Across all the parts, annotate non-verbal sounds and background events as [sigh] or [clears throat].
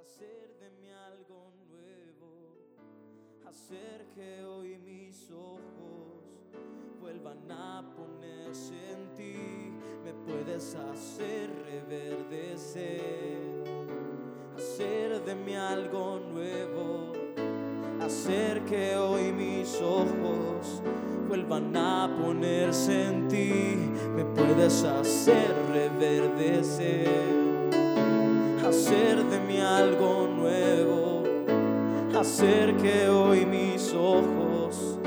hacer de mí algo nuevo, hacer que hoy mis ojos vuelvan a ponerse en ti, me puedes hacer reverdecer, hacer de mí algo nuevo, hacer que hoy mis ojos vuelvan a ponerse en ti, me puedes hacer reverdecer. Hacer de mí algo nuevo, hacer que hoy mis ojos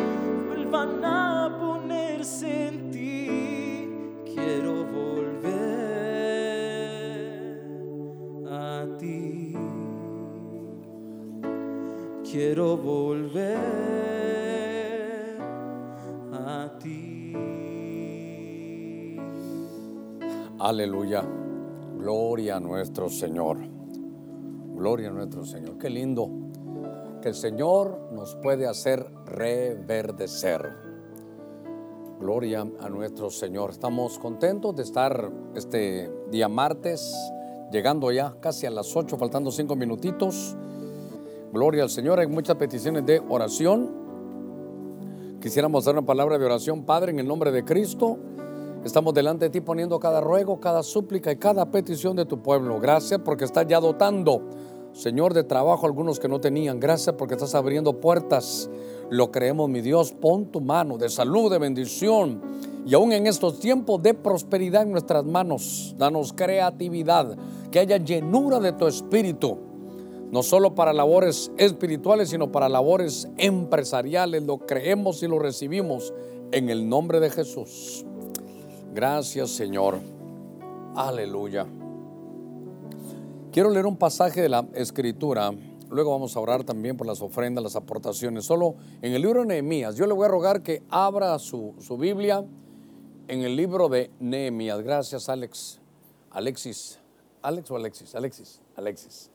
vuelvan a ponerse en ti. Quiero volver a ti. Quiero volver a ti. Aleluya. Gloria a nuestro Señor. Gloria a nuestro Señor. Qué lindo que el Señor nos puede hacer reverdecer. Gloria a nuestro Señor. Estamos contentos de estar este día martes, llegando ya casi a las 8, faltando 5 minutitos. Gloria al Señor. Hay muchas peticiones de oración. Quisiéramos dar una palabra de oración, Padre, en el nombre de Cristo. Estamos delante de ti poniendo cada ruego, cada súplica y cada petición de tu pueblo. Gracias porque estás ya dotando, Señor, de trabajo algunos que no tenían. Gracias porque estás abriendo puertas. Lo creemos, mi Dios. Pon tu mano de salud, de bendición. Y aún en estos tiempos de prosperidad en nuestras manos, danos creatividad, que haya llenura de tu espíritu. No solo para labores espirituales, sino para labores empresariales. Lo creemos y lo recibimos en el nombre de Jesús. Gracias Señor. Aleluya. Quiero leer un pasaje de la escritura. Luego vamos a orar también por las ofrendas, las aportaciones. Solo en el libro de Nehemías. Yo le voy a rogar que abra su, su Biblia en el libro de Nehemías. Gracias Alex. Alexis. ¿Alex o Alexis? Alexis. Alexis.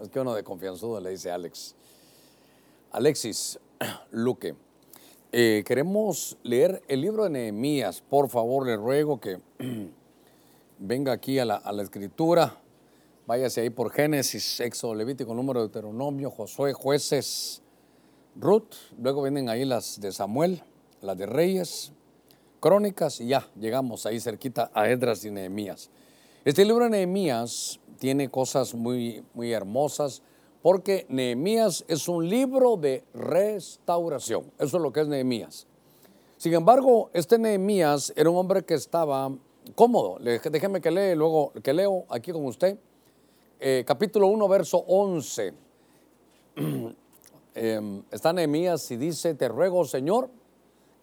Es que uno de confianzudo le dice Alex. Alexis [clears throat] Luque. Eh, queremos leer el libro de Nehemías. Por favor, le ruego que [clears throat] venga aquí a la, a la, escritura. Váyase ahí por Génesis, Éxodo, Levítico, Número de Deuteronomio, Josué, Jueces, Ruth. Luego vienen ahí las de Samuel, las de Reyes, Crónicas y ya llegamos ahí cerquita a Edras y Nehemías. Este libro de Nehemías tiene cosas muy, muy hermosas porque Nehemías es un libro de restauración. Eso es lo que es Nehemías. Sin embargo, este Nehemías era un hombre que estaba cómodo. Déjeme que lea luego que leo aquí con usted. Eh, capítulo 1, verso 11. [clears throat] eh, está Nehemías y dice, te ruego, Señor,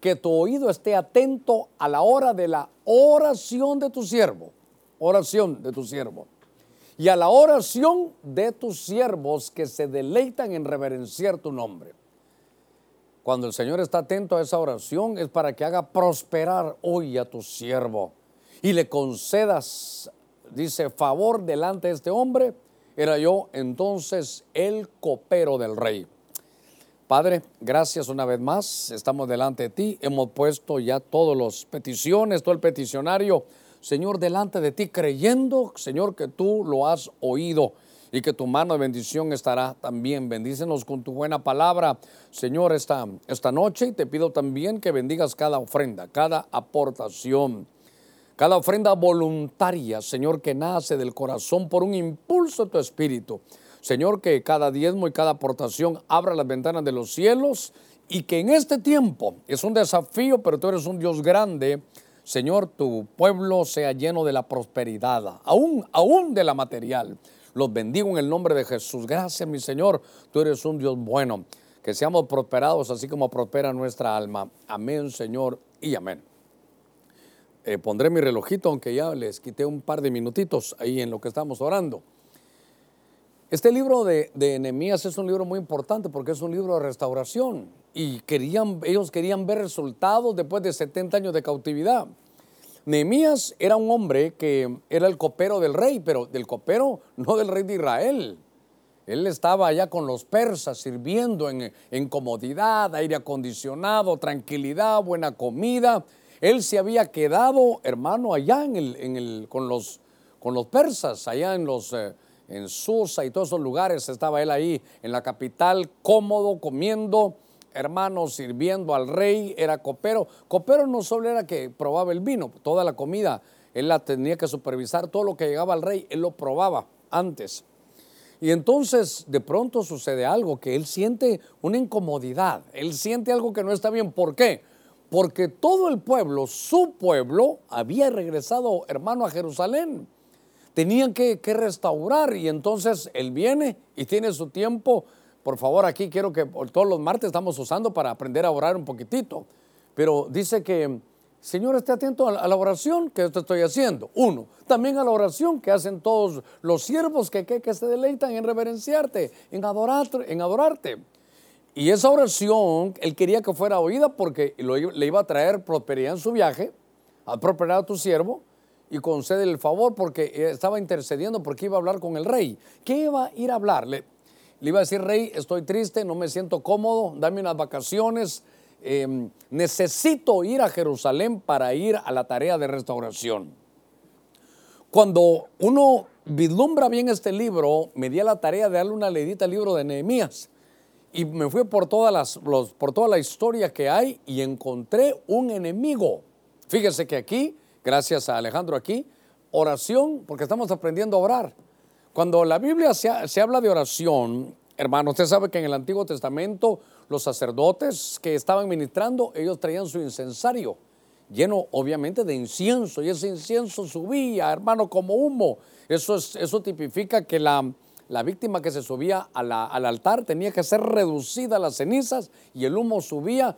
que tu oído esté atento a la hora de la oración de tu siervo. Oración de tu siervo y a la oración de tus siervos que se deleitan en reverenciar tu nombre. Cuando el Señor está atento a esa oración es para que haga prosperar hoy a tu siervo y le concedas, dice, favor delante de este hombre. Era yo entonces el copero del rey. Padre, gracias una vez más. Estamos delante de ti. Hemos puesto ya todas las peticiones, todo el peticionario Señor, delante de ti, creyendo, Señor, que tú lo has oído y que tu mano de bendición estará también. Bendícenos con tu buena palabra, Señor, esta, esta noche y te pido también que bendigas cada ofrenda, cada aportación, cada ofrenda voluntaria, Señor, que nace del corazón por un impulso de tu espíritu. Señor, que cada diezmo y cada aportación abra las ventanas de los cielos y que en este tiempo es un desafío, pero tú eres un Dios grande Señor, tu pueblo sea lleno de la prosperidad, aún, aún de la material. Los bendigo en el nombre de Jesús. Gracias, mi Señor. Tú eres un Dios bueno. Que seamos prosperados así como prospera nuestra alma. Amén, Señor, y amén. Eh, pondré mi relojito, aunque ya les quité un par de minutitos ahí en lo que estamos orando. Este libro de, de Nehemías es un libro muy importante porque es un libro de restauración y querían, ellos querían ver resultados después de 70 años de cautividad. Nehemías era un hombre que era el copero del rey, pero del copero no del rey de Israel. Él estaba allá con los persas sirviendo en, en comodidad, aire acondicionado, tranquilidad, buena comida. Él se había quedado, hermano, allá en el, en el, con, los, con los persas, allá en los, eh, en Susa y todos esos lugares. Estaba él ahí en la capital, cómodo, comiendo, hermanos, sirviendo al rey, era copero. Copero no solo era que probaba el vino, toda la comida, él la tenía que supervisar, todo lo que llegaba al rey, él lo probaba antes. Y entonces de pronto sucede algo, que él siente una incomodidad, él siente algo que no está bien. ¿Por qué? Porque todo el pueblo, su pueblo, había regresado, hermano, a Jerusalén. Tenían que, que restaurar y entonces él viene y tiene su tiempo. Por favor, aquí quiero que todos los martes estamos usando para aprender a orar un poquitito. Pero dice que Señor, esté atento a la oración que te estoy haciendo. Uno, también a la oración que hacen todos los siervos que, que, se deleitan en reverenciarte, en adorarte, en adorarte. Y esa oración, él quería que fuera oída porque le iba a traer prosperidad en su viaje, a prosperar a tu siervo y concede el favor porque estaba intercediendo porque iba a hablar con el rey. ¿Qué iba a ir a hablarle? Le iba a decir, rey, estoy triste, no me siento cómodo, dame unas vacaciones, Em, necesito ir a Jerusalén para ir a la tarea de restauración. Cuando uno vislumbra bien este libro, me di a la tarea de darle una leidita al libro de Nehemías y me fui por, todas las, por toda la historia que hay y encontré un enemigo. Fíjese que aquí, gracias a Alejandro aquí, oración, porque estamos aprendiendo a orar. Cuando la Biblia se, se habla de oración, hermano, usted sabe que en el Antiguo Testamento los sacerdotes que estaban ministrando, ellos traían su incensario, lleno obviamente de incienso, y ese incienso subía, hermano, como humo. Eso, es, eso tipifica que la, la víctima que se subía al altar tenía que ser reducida a las cenizas y el humo subía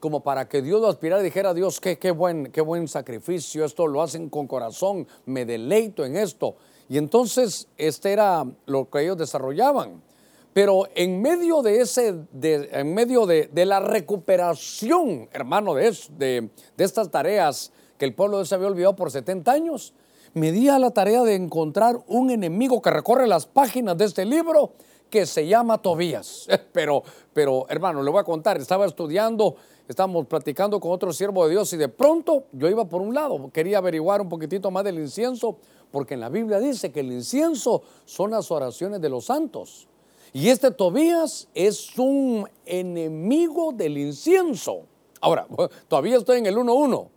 como para que Dios lo aspirara y dijera, Dios, qué, qué, buen, qué buen sacrificio, esto lo hacen con corazón, me deleito en esto. Y entonces este era lo que ellos desarrollaban. Pero en medio de ese, en medio de, la recuperación, hermano, de, de, de, estas tareas que el pueblo se había olvidado por 70 años, me di a la tarea de encontrar un enemigo que recorre las páginas de este libro que se llama Tobías. [laughs] Pero, pero hermano, le voy a contar, estaba estudiando, estábamos platicando con otro siervo de Dios y de pronto yo iba por un lado, quería averiguar un poquitito más del incienso, porque en la Biblia dice que el incienso son las oraciones de los santos. Y este Tobías es un enemigo del incienso. Ahora, [laughs] todavía estoy en el 1.1.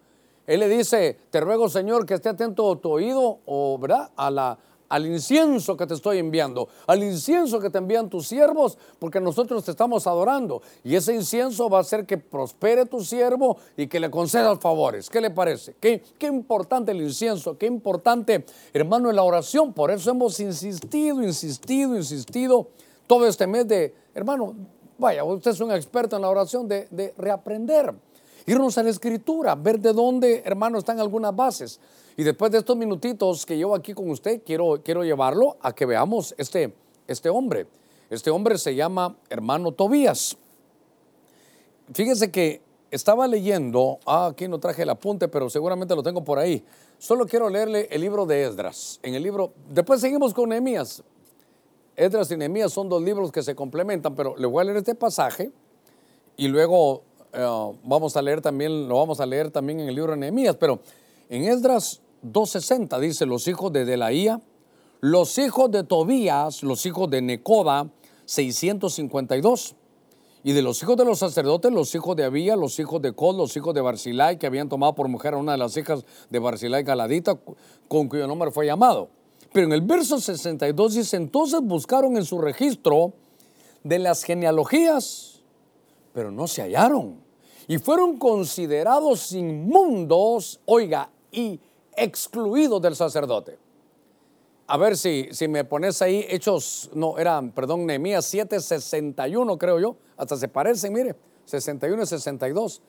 Él le dice, te ruego Señor que esté atento tu oído o, ¿verdad? A al incienso que te estoy enviando, al incienso que te envían tus siervos, porque nosotros te estamos adorando. Y ese incienso va a hacer que prospere tu siervo y que le concedas favores. ¿Qué le parece? Qué, importante el incienso, qué importante, hermano, en la oración. Por eso hemos insistido, insistido, insistido todo este mes de, hermano, vaya, usted es un experto en la oración, de, reaprender, irnos a la escritura, ver de dónde, hermano, están algunas bases. Y después de estos minutitos que llevo aquí con usted, quiero, quiero llevarlo a que veamos este, este hombre. Este hombre se llama hermano Tobías. Fíjese que estaba leyendo, ah, aquí no traje el apunte, pero seguramente lo tengo por ahí. Solo quiero leerle el libro de Esdras. En el libro, después seguimos con Nehemías. Edras y Nehemías son dos libros que se complementan, pero le voy a leer este pasaje y luego eh, vamos a leer también, lo vamos a leer también en el libro de Nehemías, pero en Esdras 2.60 dice los hijos de Delaía, los hijos de Tobías, los hijos de Necoda, 652. Y de los hijos de los sacerdotes, los hijos de Abía, los hijos de Cod, los hijos de Barzilai, que habían tomado por mujer a una de las hijas de Barzilai Galadita, con cuyo nombre fue llamado. Pero en el verso 62 dice, entonces buscaron en su registro de las genealogías, pero no se hallaron. Y fueron considerados inmundos, oiga, y excluidos del sacerdote. A ver si, si me pones ahí, hechos, no, eran, perdón, Nehemías 7, 61 creo yo, hasta se parecen, mire, 61 y 62,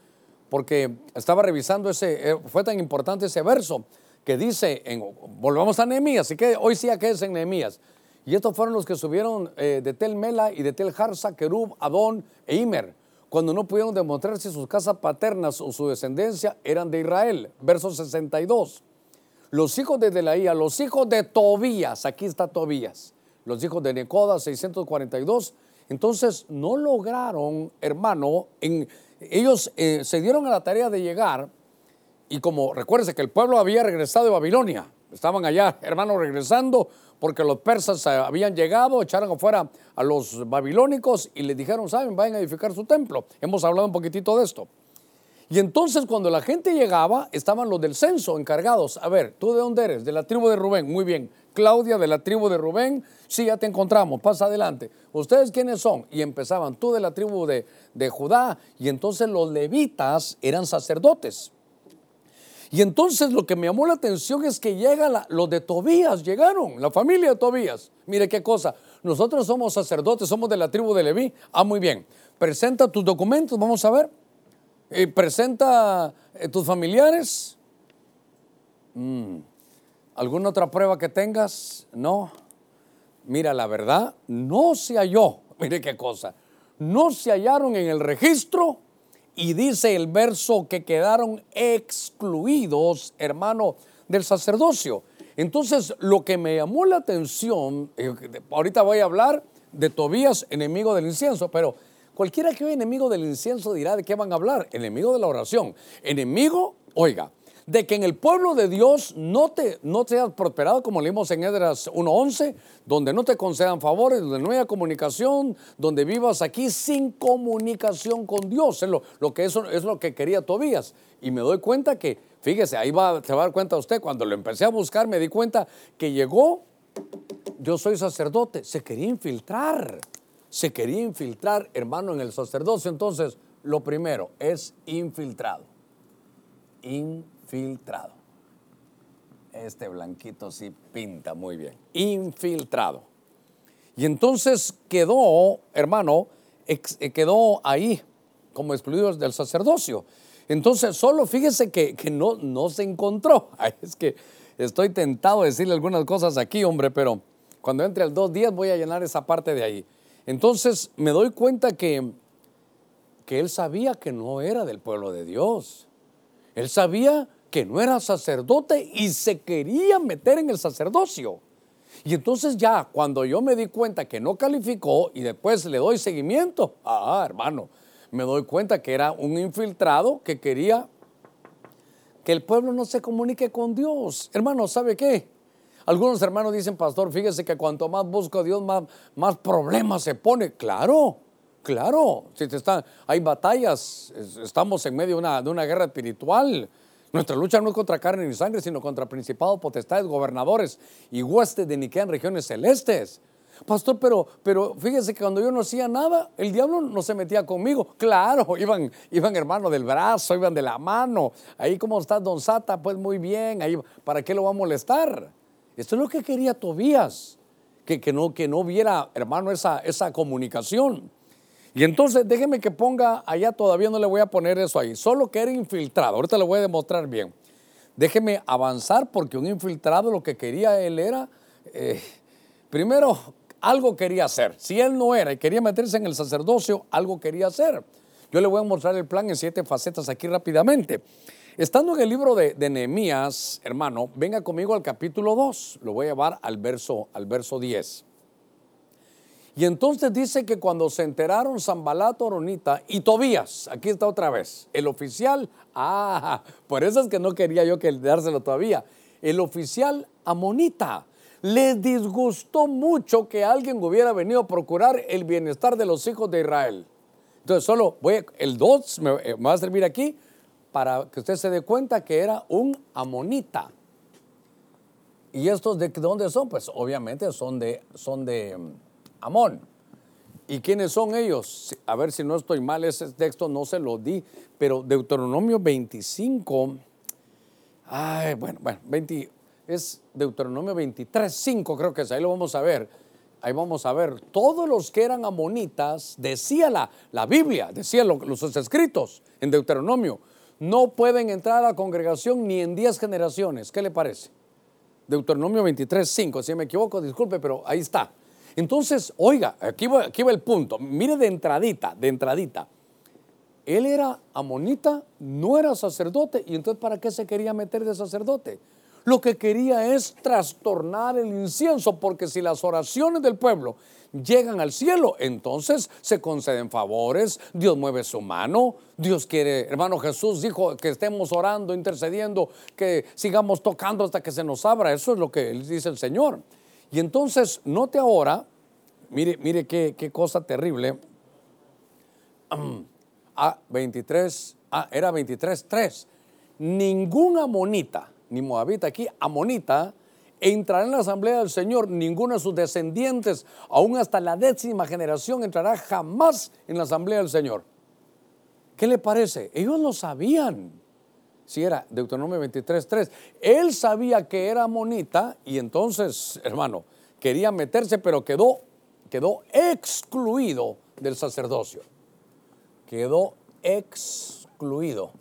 porque estaba revisando ese, eh, fue tan importante ese verso que dice, en, volvamos a Nehemías, así que hoy sí a qué es en Nehemías. Y estos fueron los que subieron eh, de Tel Mela y de Tel Harsa, Kerub, Adón e Imer, cuando no pudieron demostrar si sus casas paternas o su descendencia eran de Israel. Verso 62. Los hijos de Delaía, los hijos de Tobías, aquí está Tobías, los hijos de Necoda, 642. Entonces no lograron, hermano, en, ellos eh, se dieron a la tarea de llegar y como recuérdense que el pueblo había regresado de Babilonia, estaban allá, hermanos, regresando porque los persas habían llegado, echaron afuera a los babilónicos y les dijeron, saben, vayan a edificar su templo. Hemos hablado un poquitito de esto. Y entonces cuando la gente llegaba, estaban los del censo encargados. A ver, ¿tú de dónde eres? De la tribu de Rubén. Muy bien. Claudia, de la tribu de Rubén. Sí, ya te encontramos. Pasa adelante. ¿Ustedes quiénes son? Y empezaban, tú de la tribu de, de Judá. Y entonces los levitas eran sacerdotes. Y entonces lo que me llamó la atención es que llega los de Tobías, llegaron, la familia de Tobías. Mire qué cosa, nosotros somos sacerdotes, somos de la tribu de Leví. Ah, muy bien. Presenta tus documentos, vamos a ver. Eh, presenta eh, tus familiares. Mm. ¿Alguna otra prueba que tengas? No. Mira, la verdad, no se halló. [laughs] Mire qué cosa. No se hallaron en el registro y dice el verso que quedaron excluidos, hermano, del sacerdocio. Entonces, lo que me llamó la atención, eh, ahorita voy a hablar de Tobías, enemigo del incienso, pero cualquiera que vea enemigo del incienso dirá de qué van a hablar, enemigo de la oración. Enemigo, oiga, de que en el pueblo de Dios no te, no seas prosperado, como leímos en Edras 1.11, donde no te concedan favores, donde no haya comunicación, donde vivas aquí sin comunicación con Dios. Es lo, lo que eso es lo que quería Tobías. Y me doy cuenta que, fíjese, ahí va, se va a dar cuenta usted, cuando lo empecé a buscar me di cuenta que llegó, yo soy sacerdote, se quería infiltrar, se quería infiltrar, hermano, en el sacerdocio. Entonces, lo primero es. Infiltrado infiltrado. Este blanquito sí pinta muy bien. Infiltrado. Y entonces quedó, hermano, eh, quedó ahí como excluido del sacerdocio. Entonces, solo fíjese que, no, se encontró. [laughs] Es que estoy tentado de decirle algunas cosas aquí, hombre, pero cuando entre dos días voy a llenar esa parte de ahí. Entonces, me doy cuenta que, que él sabía que no era del pueblo de Dios. Él sabía que no era sacerdote y se quería meter en el sacerdocio. Y entonces ya cuando yo me di cuenta que no calificó y después le doy seguimiento, ah, hermano, me doy cuenta que era un infiltrado que quería que el pueblo no se comunique con Dios. Hermano, ¿sabe qué? Algunos hermanos dicen, pastor, fíjese que cuanto más busco a Dios, más, más problemas se pone. Claro, claro. Si están, hay batallas, estamos en medio de una, de una guerra espiritual. Nuestra lucha no es contra carne ni sangre, sino contra principados, potestades, gobernadores y huestes de Niquea en regiones celestes. Pastor, pero, pero fíjese que cuando yo no hacía nada, el diablo no se metía conmigo. Claro, [laughs] iban, iban hermano del brazo, iban de la mano. Ahí como está Don Sata, pues muy bien, ahí, ¿para qué lo va a molestar? Esto es lo que quería Tobías, que, que, no, que no viera, hermano, esa, esa comunicación. Y entonces déjeme que ponga, allá todavía no le voy a poner eso ahí, solo que era infiltrado, ahorita le voy a demostrar bien. Déjeme avanzar porque un infiltrado lo que quería él era, eh, primero, algo quería hacer. Si él no era y quería meterse en el sacerdocio, algo quería hacer. Yo le voy a mostrar el plan en siete facetas aquí rápidamente. Estando en el libro de, Nehemías, hermano, venga conmigo al capítulo 2, lo voy a llevar al verso, al verso 10. Y entonces dice que cuando se enteraron Zambalato, Oronita y Tobías, aquí está otra vez, el oficial, ah, por eso es que no quería yo que dárselo todavía, el oficial Amonita. Les disgustó mucho que alguien hubiera venido a procurar el bienestar de los hijos de Israel. Entonces solo voy, el 2 me, eh, me va a servir aquí para que usted se dé cuenta que era un amonita. ¿Y estos de dónde son? Pues obviamente son de, son de Amón. ¿Y quiénes son ellos? A ver si no estoy mal, ese texto no se lo di, pero Deuteronomio 25, ay, bueno, bueno, 20, es Deuteronomio 23, 5 creo que es, ahí lo vamos a ver. Ahí vamos a ver, todos los que eran amonitas, decía la, la Biblia, decía los escritos en Deuteronomio, no pueden entrar a la congregación ni en 10 generaciones. ¿Qué le parece? Deuteronomio 23, 5, si me equivoco, disculpe, pero ahí está. Entonces, oiga, aquí va, aquí el punto. Mire de entradita, de entradita. Él era amonita, no era sacerdote, y entonces ¿para qué se quería meter de sacerdote? Lo que quería es trastornar el incienso, porque si las oraciones del pueblo llegan al cielo. Entonces se conceden favores, Dios mueve su mano, Dios quiere, hermano Jesús dijo que estemos orando, intercediendo, que sigamos tocando hasta que se nos abra. Eso es lo que dice el Señor. Y entonces, note ahora, mire, mire qué, qué cosa terrible. [clears throat] A 23, ah, era 23, 3. Ningún amonita, ni moabita aquí, amonita, entrará en la asamblea del Señor, ninguno de sus descendientes, aún hasta la décima generación, entrará jamás en la asamblea del Señor. ¿Qué le parece? Ellos lo sabían. Si era Deuteronomio 23, 3. Él sabía que era amonita y entonces, hermano, quería meterse, pero quedó, quedó excluido del sacerdocio quedó excluido.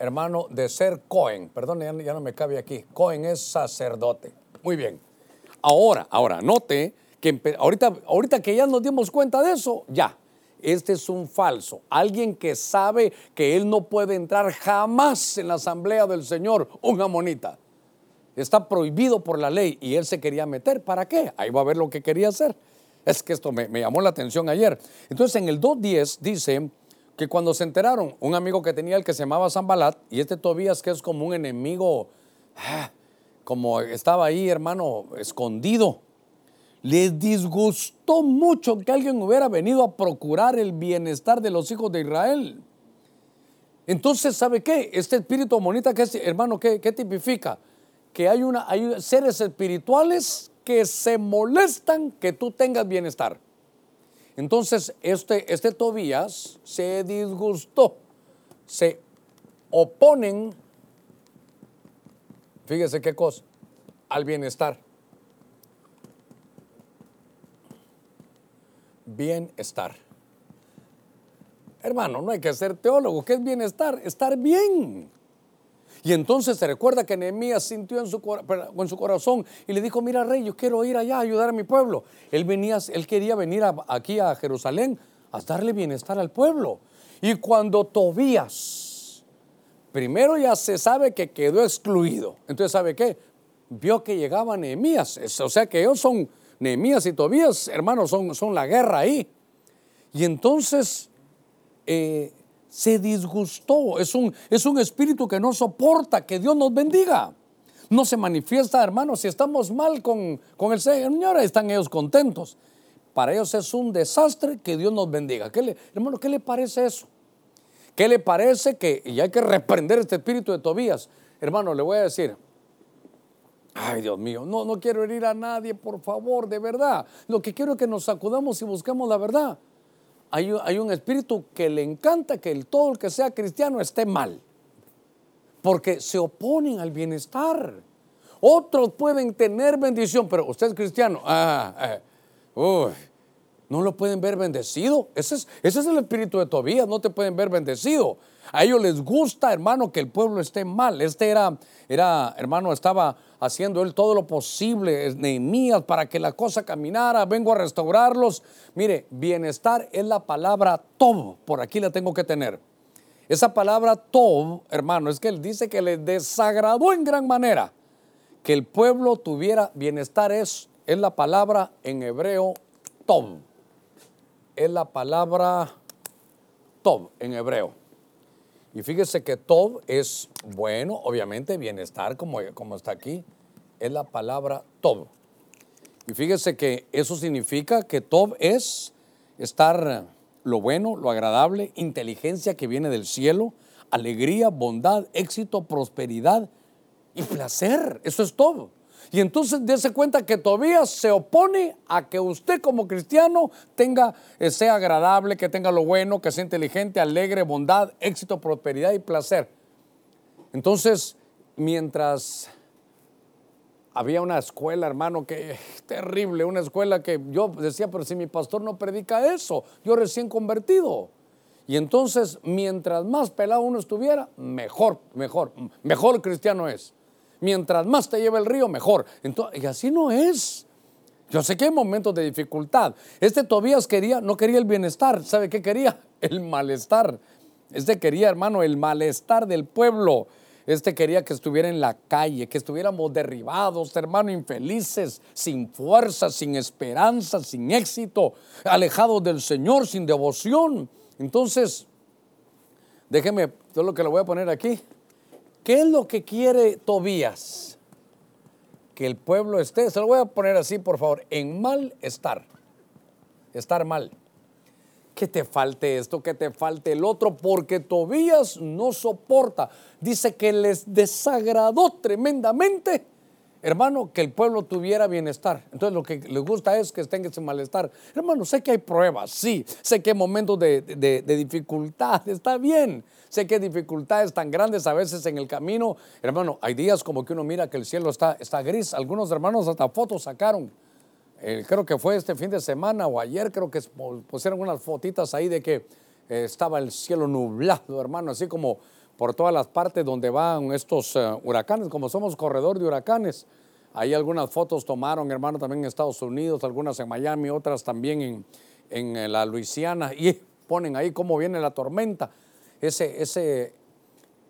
Hermano, de ser Cohen, perdón, ya, no me cabe aquí. Cohen es sacerdote. Muy bien. Ahora, ahora, note que ahorita, ahorita que ya nos dimos cuenta de eso, ya, este es un falso. Alguien que sabe que él no puede entrar jamás en la asamblea del Señor, un amonita. Está prohibido por la ley y él se quería meter. ¿Para qué? Ahí va a ver lo que quería hacer. Es que esto me, llamó la atención ayer. Entonces en el 2.10 dice que cuando se enteraron, un amigo que tenía el que se llamaba Zambalat, y este Tobías que es como un enemigo, ah, como estaba ahí, hermano, escondido, les disgustó mucho que alguien hubiera venido a procurar el bienestar de los hijos de Israel. Entonces, ¿sabe qué? Este espíritu monita, que es, hermano, ¿qué, ¿qué, tipifica? Que hay, una, hay seres espirituales que se molestan que tú tengas bienestar. Entonces, este, este Tobías se disgustó, se oponen, fíjese qué cosa, al bienestar. Bienestar. Hermano, no hay que ser teólogo. ¿Qué es bienestar? Estar bien. Y entonces se recuerda que Nehemías sintió en su, corazón y le dijo, mira rey, yo quiero ir allá a ayudar a mi pueblo. Él, venía, él quería venir aquí a Jerusalén a darle bienestar al pueblo. Y cuando Tobías, primero ya se sabe que quedó excluido. Entonces, ¿sabe qué? Vio que llegaba Nehemías. O sea que ellos son, Nehemías y Tobías, hermanos, son, son la guerra ahí. Y entonces eh, se disgustó. Es un, es un espíritu que no soporta que Dios nos bendiga. No se manifiesta, hermanos, si estamos mal con, con el Señor, están ellos contentos. Para ellos es un desastre que Dios nos bendiga. ¿Qué le, hermano, ¿qué le parece eso? ¿Qué le parece que, y hay que reprender este espíritu de Tobías? Hermano, le voy a decir, Ay, Dios mío, no, no quiero herir a nadie, por favor, de verdad. Lo que quiero es que nos sacudamos y busquemos la verdad hay, un espíritu que le encanta que el, todo el que sea cristiano esté mal, porque se oponen al bienestar. Otros pueden tener bendición, pero usted es cristiano, ah, eh, no lo pueden ver bendecido. Ese es, ese es el espíritu de Tobías, no te pueden ver bendecido. A ellos les gusta, hermano, que el pueblo esté mal. Este era, era hermano, estaba haciendo él todo lo posible, Nehemías, para que la cosa caminara. Vengo a restaurarlos. Mire, bienestar es la palabra Tob. Por aquí la tengo que tener. Esa palabra Tob, hermano, es que él dice que le desagradó en gran manera que el pueblo tuviera bienestar. Es, es la palabra en hebreo Tob. Es la palabra Tob en hebreo. Y fíjese que Tob es bueno, obviamente bienestar, como, como está aquí, es la palabra Tob. Y fíjese que eso significa que Tob es estar lo bueno, lo agradable, inteligencia que viene del cielo, alegría, bondad, éxito, prosperidad y placer. Eso es todo. Y entonces dése cuenta que todavía se opone a que usted como cristiano tenga, eh, sea agradable, que tenga lo bueno, que sea inteligente, alegre, bondad, éxito, prosperidad y placer. Entonces, mientras había una escuela, hermano, que terrible, una escuela que yo decía, pero si mi pastor no predica eso, yo recién convertido. Y entonces, mientras más pelado uno estuviera, mejor, mejor, mejor cristiano es. Mientras más te lleva el río, mejor. Entonces, y así no es. Yo sé que hay momentos de dificultad. Este Tobías quería, no quería el bienestar. ¿Sabe qué quería? [laughs] El malestar. Este quería, hermano, el malestar del pueblo. Este quería que estuviera en la calle, que estuviéramos derribados, hermano, infelices, sin fuerza, sin esperanza, sin éxito, alejados del Señor, sin devoción. Entonces, déjeme, todo lo que le voy a poner aquí. ¿Qué es lo que quiere Tobías? Que el pueblo esté, se lo voy a poner así, por favor, en mal estar. Estar mal que te falte esto, que te falte el otro, porque Tobías no soporta. Dice que les desagradó tremendamente, hermano, que el pueblo tuviera bienestar. Entonces lo que les gusta es que estén ese malestar. Hermano, sé que hay pruebas, sí, sé que hay momentos de, dificultad, [laughs] está bien. Sé que hay dificultades tan grandes a veces en el camino. Hermano, hay días como que uno mira que el cielo está, gris. Algunos hermanos hasta fotos sacaron creo que fue este fin de semana o ayer, creo que pusieron unas fotitas ahí de que eh, estaba el cielo nublado, hermano, así como por todas las partes donde van estos eh, huracanes, como somos corredor de huracanes. Ahí algunas fotos tomaron, hermano, también en Estados Unidos, algunas en Miami, otras también en, en la Luisiana, y ponen ahí cómo viene la tormenta. Ese, ese,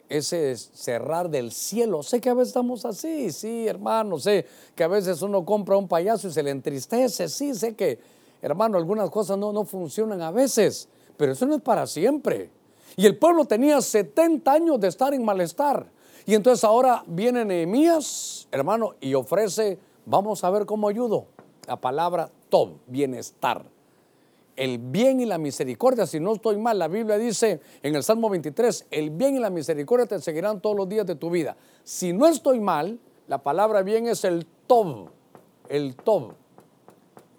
ese cerrar del cielo. Sé que a veces estamos así, sí, hermano, sé que a veces uno compra un payaso y se le entristece, sí, sé que, hermano, algunas cosas no, no funcionan a veces, pero eso no es para siempre. Y el pueblo tenía 70 años de estar en malestar. Y entonces ahora viene Nehemías, hermano, y ofrece, vamos a ver cómo ayudo. La palabra todo, bienestar el bien y la misericordia. Si no estoy mal, la Biblia dice en el Salmo 23, el bien y la misericordia te seguirán todos los días de tu vida. Si no estoy mal, la palabra bien es el todo, el todo,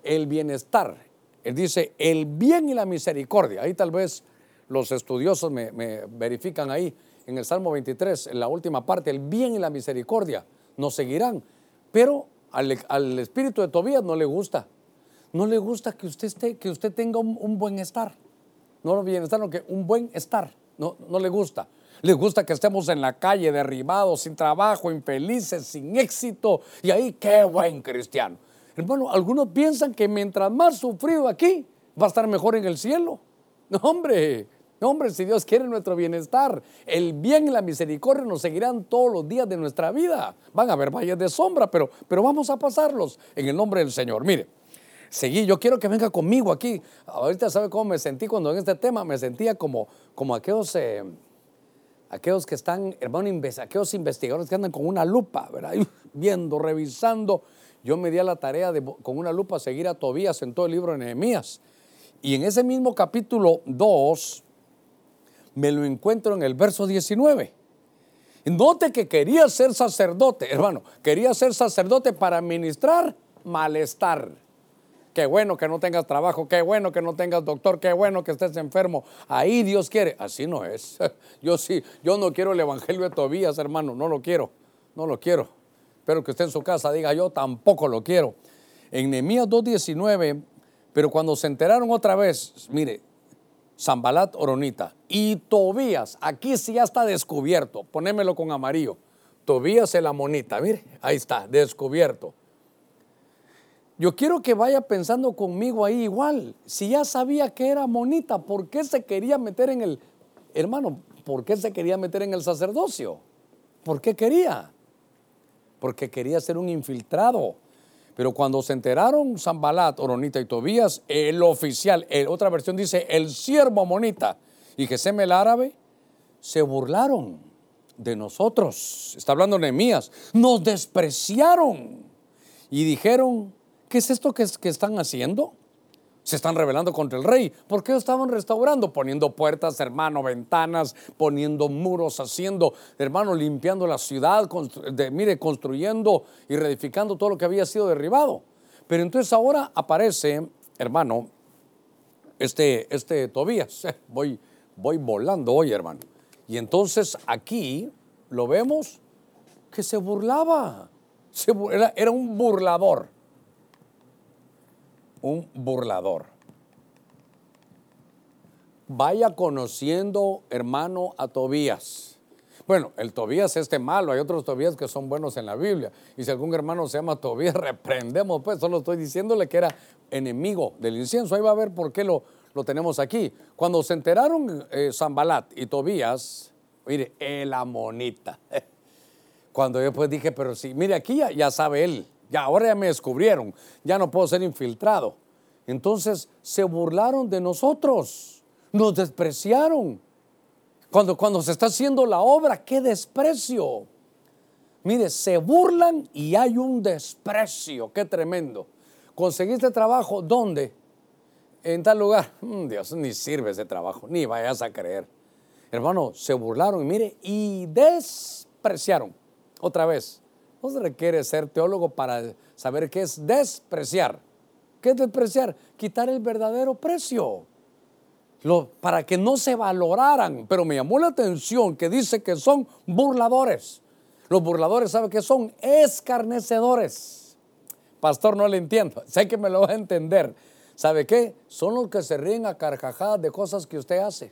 el bienestar. Él dice el bien y la misericordia. Ahí tal vez los estudiosos me, verifican ahí en el Salmo 23, en la última parte, el bien y la misericordia nos seguirán. Pero al, espíritu de Tobías no le gusta no le gusta que usted, esté, que usted tenga un, buen estar. No bienestar, no, que un buen estar. No, no le gusta. Le gusta que estemos en la calle derribados, sin trabajo, infelices, sin éxito. Y ahí, qué buen cristiano. Hermano, algunos piensan que mientras más sufrido aquí, va a estar mejor en el cielo. No, hombre, hombre, si Dios quiere nuestro bienestar, el bien y la misericordia nos seguirán todos los días de nuestra vida. Van a haber valles de sombra, pero, pero vamos a pasarlos en el nombre del Señor. Mire, seguí. Yo quiero que venga conmigo aquí. Ahorita sabe cómo me sentí cuando en este tema me sentía como, como aquellos, eh, aquellos que están, hermano, aquellos investigadores que andan con una lupa, ¿verdad? viendo, revisando. Yo me di a la tarea de con una lupa seguir a Tobías en todo el libro de Nehemías. Y en ese mismo capítulo 2 me lo encuentro en el verso 19. Note que quería ser sacerdote, hermano, quería ser sacerdote para ministrar malestar. Qué bueno que no tengas trabajo, qué bueno que no tengas doctor, qué bueno que estés enfermo. Ahí Dios quiere. Así no es. [laughs] Yo sí, yo no quiero el evangelio de Tobías, hermano, no lo quiero. No lo quiero. Espero que usted en su casa diga, yo tampoco lo quiero. En Nehemías 2.19, pero cuando se enteraron otra vez, mire, Zambalat Oronita y Tobías, aquí sí ya está descubierto, ponémelo con amarillo. Tobías el amonita, mire, ahí está, descubierto. Yo quiero que vaya pensando conmigo ahí igual. Si ya sabía que era monita, ¿por qué se quería meter en el, hermano, por qué se quería meter en el sacerdocio? ¿Por qué quería? Porque quería ser un infiltrado. Pero cuando se enteraron Zambalat, Oronita y Tobías, el oficial, otra versión dice el siervo monita y Gesem el árabe, se burlaron de nosotros. Está hablando Nehemías. Nos despreciaron y dijeron, ¿qué es esto que, están haciendo? Se están rebelando contra el rey. ¿Por qué estaban restaurando? Poniendo puertas, hermano, ventanas, poniendo muros, haciendo, hermano, limpiando la ciudad, mire, construyendo y reedificando todo lo que había sido derribado. Pero entonces ahora aparece, hermano, este, este Tobías. [laughs] Voy, voy volando hoy, hermano. Y entonces aquí lo vemos que se burlaba. era un burlador un burlador. Vaya conociendo, hermano, a Tobías. Bueno, el Tobías este malo, hay otros Tobías que son buenos en la Biblia. Y si algún hermano se llama Tobías, [laughs] reprendemos, pues solo estoy diciéndole que era enemigo del incienso. Ahí va a ver por qué lo, lo tenemos aquí. Cuando se enteraron eh, Zambalat y Tobías, Mire, eh, la monita. [laughs] Cuando yo después dije, pero sí, mire, aquí ya sabe él, ya ahora ya me descubrieron, ya no puedo ser infiltrado. Entonces se burlaron de nosotros, nos despreciaron. Cuando, cuando se está haciendo la obra, qué desprecio. Mire, se burlan y hay un desprecio, qué tremendo. ¿Conseguiste trabajo? ¿Dónde? En tal lugar. Mm, Dios, ni sirve ese trabajo, ni vayas a creer. Hermano, se burlaron y mire, y despreciaron. Otra vez, no se requiere ser teólogo para saber qué es despreciar. ¿Qué es despreciar? Quitar el verdadero precio. Para que no se valoraran. Pero me llamó la atención que dice que son burladores. Los burladores, ¿sabe qué son? Escarnecedores. Pastor, no le entiendo. [laughs] Sé que me lo va a entender. ¿Sabe qué? Son los que se ríen a carcajadas de cosas que usted hace.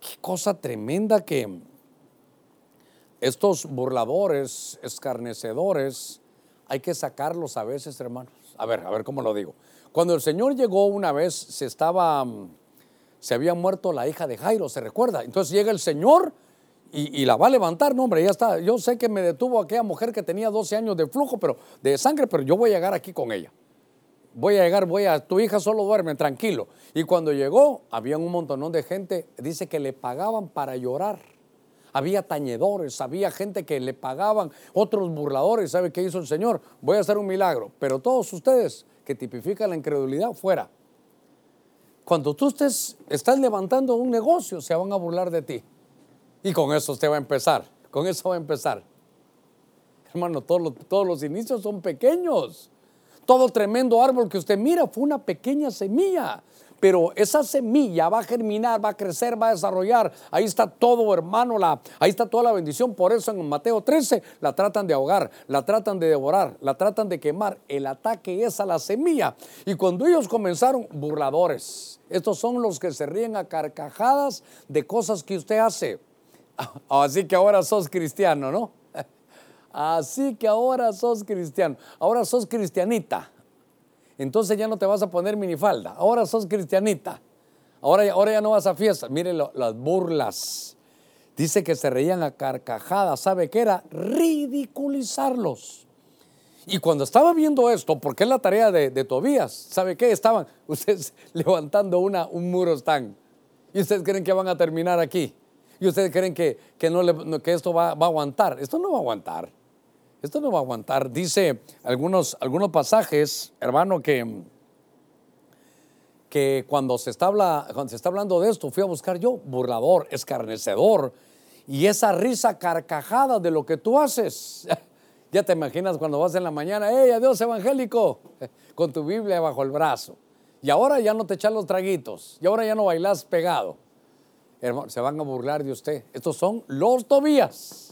Qué cosa tremenda que estos burladores, escarnecedores, hay que sacarlos a veces, hermanos. A ver, a ver cómo lo digo. Cuando el Señor llegó una vez, se estaba, mm, se había muerto la hija de Jairo, ¿se recuerda? Entonces llega el Señor y, y la va a levantar, no, hombre, ya está. Yo sé que me detuvo aquella mujer que tenía 12 años de flujo, pero de sangre, pero yo voy a llegar aquí con ella. Voy a llegar, voy a, tu hija solo duerme, tranquilo. Y cuando llegó, había un montón de gente, dice que le pagaban para llorar. Había tañedores, había gente que le pagaban, otros burladores. ¿Sabe qué hizo el Señor? Voy a hacer un milagro. Pero todos ustedes que tipifican la incredulidad, fuera. Cuando tú estés, estás levantando un negocio, se van a burlar de ti. Y con eso usted va a empezar. Con eso va a empezar. Hermano, todos los, todos los inicios son pequeños. Todo tremendo árbol que usted mira fue una pequeña semilla. Pero esa semilla va a germinar, va a crecer, va a desarrollar. Ahí está todo, hermano. La, ahí está toda la bendición. Por eso en Mateo 13 la tratan de ahogar, la tratan de devorar, la tratan de quemar. El ataque es a la semilla. Y cuando ellos comenzaron, burladores. Estos son los que se ríen a carcajadas de cosas que usted hace. [laughs] Así que ahora sos cristiano, ¿no? [laughs] Así que ahora sos cristiano. Ahora sos cristianita. Entonces ya no te vas a poner minifalda. Ahora sos cristianita. Ahora, ahora ya no vas a fiestas. Mire lo- las burlas. Dice que se reían a carcajadas. ¿Sabe qué era? Ridiculizarlos. Y cuando estaba viendo esto, porque es la tarea de, Tobías, ¿sabe qué? Estaban [laughs] ustedes levantando una, un muro están. Y ustedes creen que van a terminar aquí. Y ustedes creen que, que, no le- esto va, va a aguantar. Esto no va a aguantar. Esto no va a aguantar. Dice algunos, algunos pasajes, hermano, que, que cuando, se está habla- cuando se está hablando de esto, fui a buscar yo, burlador, escarnecedor, y esa risa carcajada de lo que tú haces. [laughs] Ya te imaginas cuando vas en la mañana, ¡hey, adiós evangélico! [laughs] Con tu Biblia bajo el brazo. Y ahora ya no te echas los traguitos, y ahora ya no bailas pegado. Hermano, se van a burlar de usted. Estos son los Tobías.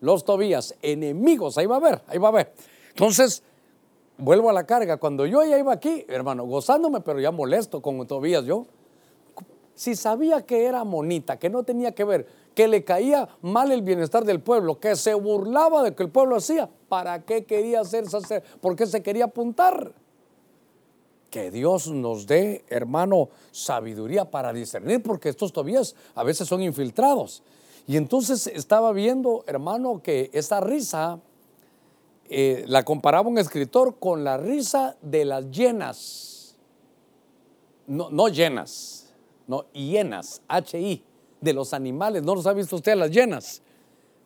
Los Tobías, enemigos, ahí va a ver, ahí va a ver. Entonces, vuelvo a la carga. Cuando yo ya iba aquí, hermano, gozándome, pero ya molesto con Tobías yo. Si sabía que era monita, que no tenía que ver, que le caía mal el bienestar del pueblo, que se burlaba de que el pueblo hacía, ¿para qué quería ser sacerdote? ¿Por qué se quería apuntar? Que Dios nos dé, hermano, sabiduría para discernir, porque estos Tobías a veces son infiltrados. Y entonces estaba viendo, hermano, que esa risa eh, la comparaba un escritor con la risa de las llenas. No, no llenas, no, hienas, H-I, de los animales. ¿No los ha visto usted las llenas?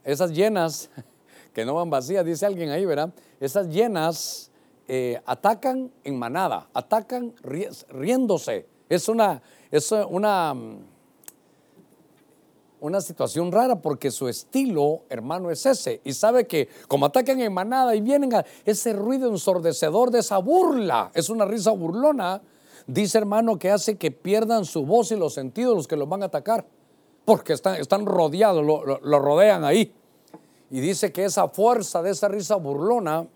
Esas llenas, [laughs] que no van vacías, dice alguien ahí, ¿verdad? Esas llenas eh, atacan en manada, atacan ri- riéndose. Es una, es una, mm, una situación rara porque su estilo, hermano, es ese. Y sabe que como atacan en manada y vienen a ese ruido ensordecedor de esa burla, es una risa burlona, dice hermano que hace que pierdan su voz y los sentidos los que los van a atacar, porque están, están rodeados, lo, rodean ahí. Y dice que esa fuerza de esa risa burlona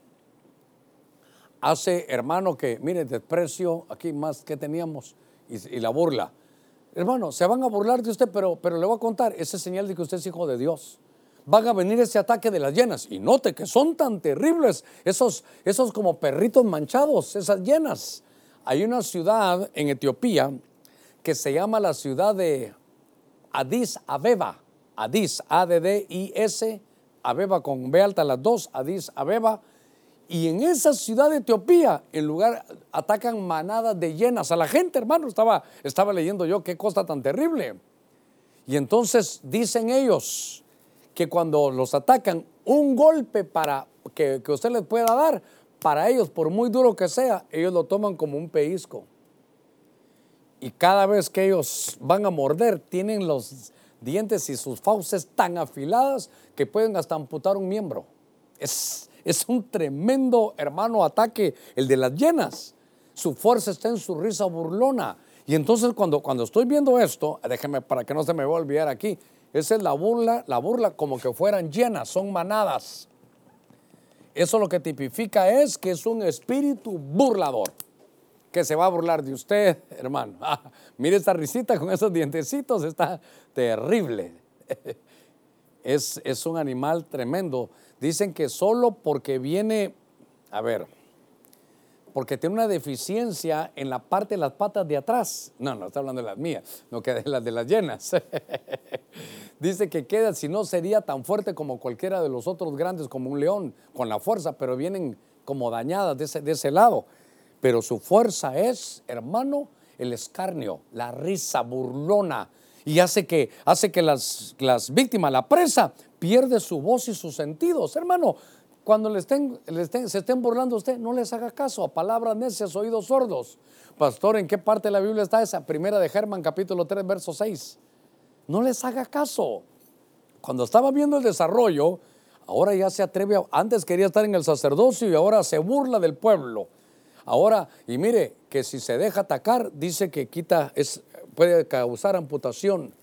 hace, hermano, que, mire, desprecio aquí más que teníamos y la burla. Hermano, se van a burlar de usted, pero, pero le voy a contar, esa es señal de que usted es hijo de Dios. Van a venir ese ataque de las llenas. Y note que son tan terribles, esos, esos como perritos manchados, esas llenas. Hay una ciudad en Etiopía que se llama la ciudad de Addis Abeba. Adis, A-D-D-I-S, Abeba con B alta las dos, Adis, Abeba. Y en esa ciudad de Etiopía, en lugar, atacan manadas de llenas a la gente, hermano. Estaba, estaba leyendo yo qué cosa tan terrible. Y entonces dicen ellos que cuando los atacan, un golpe para que, que usted les pueda dar, para ellos, por muy duro que sea, ellos lo toman como un pellizco. Y cada vez que ellos van a morder, tienen los dientes y sus fauces tan afiladas que pueden hasta amputar un miembro. Es, es un tremendo, hermano, ataque el de las llenas. Su fuerza está en su risa burlona. Y entonces cuando, cuando estoy viendo esto, déjeme para que no se me vaya a olvidar aquí, esa es la burla, la burla como que fueran llenas, son manadas. Eso lo que tipifica es que es un espíritu burlador, que se va a burlar de usted, [laughs] hermano. Ah, mire esta risita con esos dientecitos, está terrible. [laughs] Es, es un animal tremendo. Dicen que solo porque viene, a ver, porque tiene una deficiencia en la parte de las patas de atrás. No, no está hablando de las mías, no que de las de las llenas. [laughs] Dice que queda, si no sería tan fuerte como cualquiera de los otros grandes, como un león, con la fuerza, pero vienen como dañadas de ese, de ese lado. Pero su fuerza es, hermano, el escarnio, la risa burlona, y hace que, hace que las, las víctimas, la presa, pierde su voz y sus sentidos. Hermano, cuando le estén, se estén burlando a usted, no les haga caso a palabras necias, oídos sordos. Pastor, ¿en qué parte de la Biblia está esa? Primera de Germán, capítulo 3, verso 6. No les haga caso. Cuando estaba viendo el desarrollo, ahora ya se atreve, antes quería estar en el sacerdocio y ahora se burla del pueblo. Ahora, y mire, que si se deja atacar, dice que quita, es, puede causar amputación.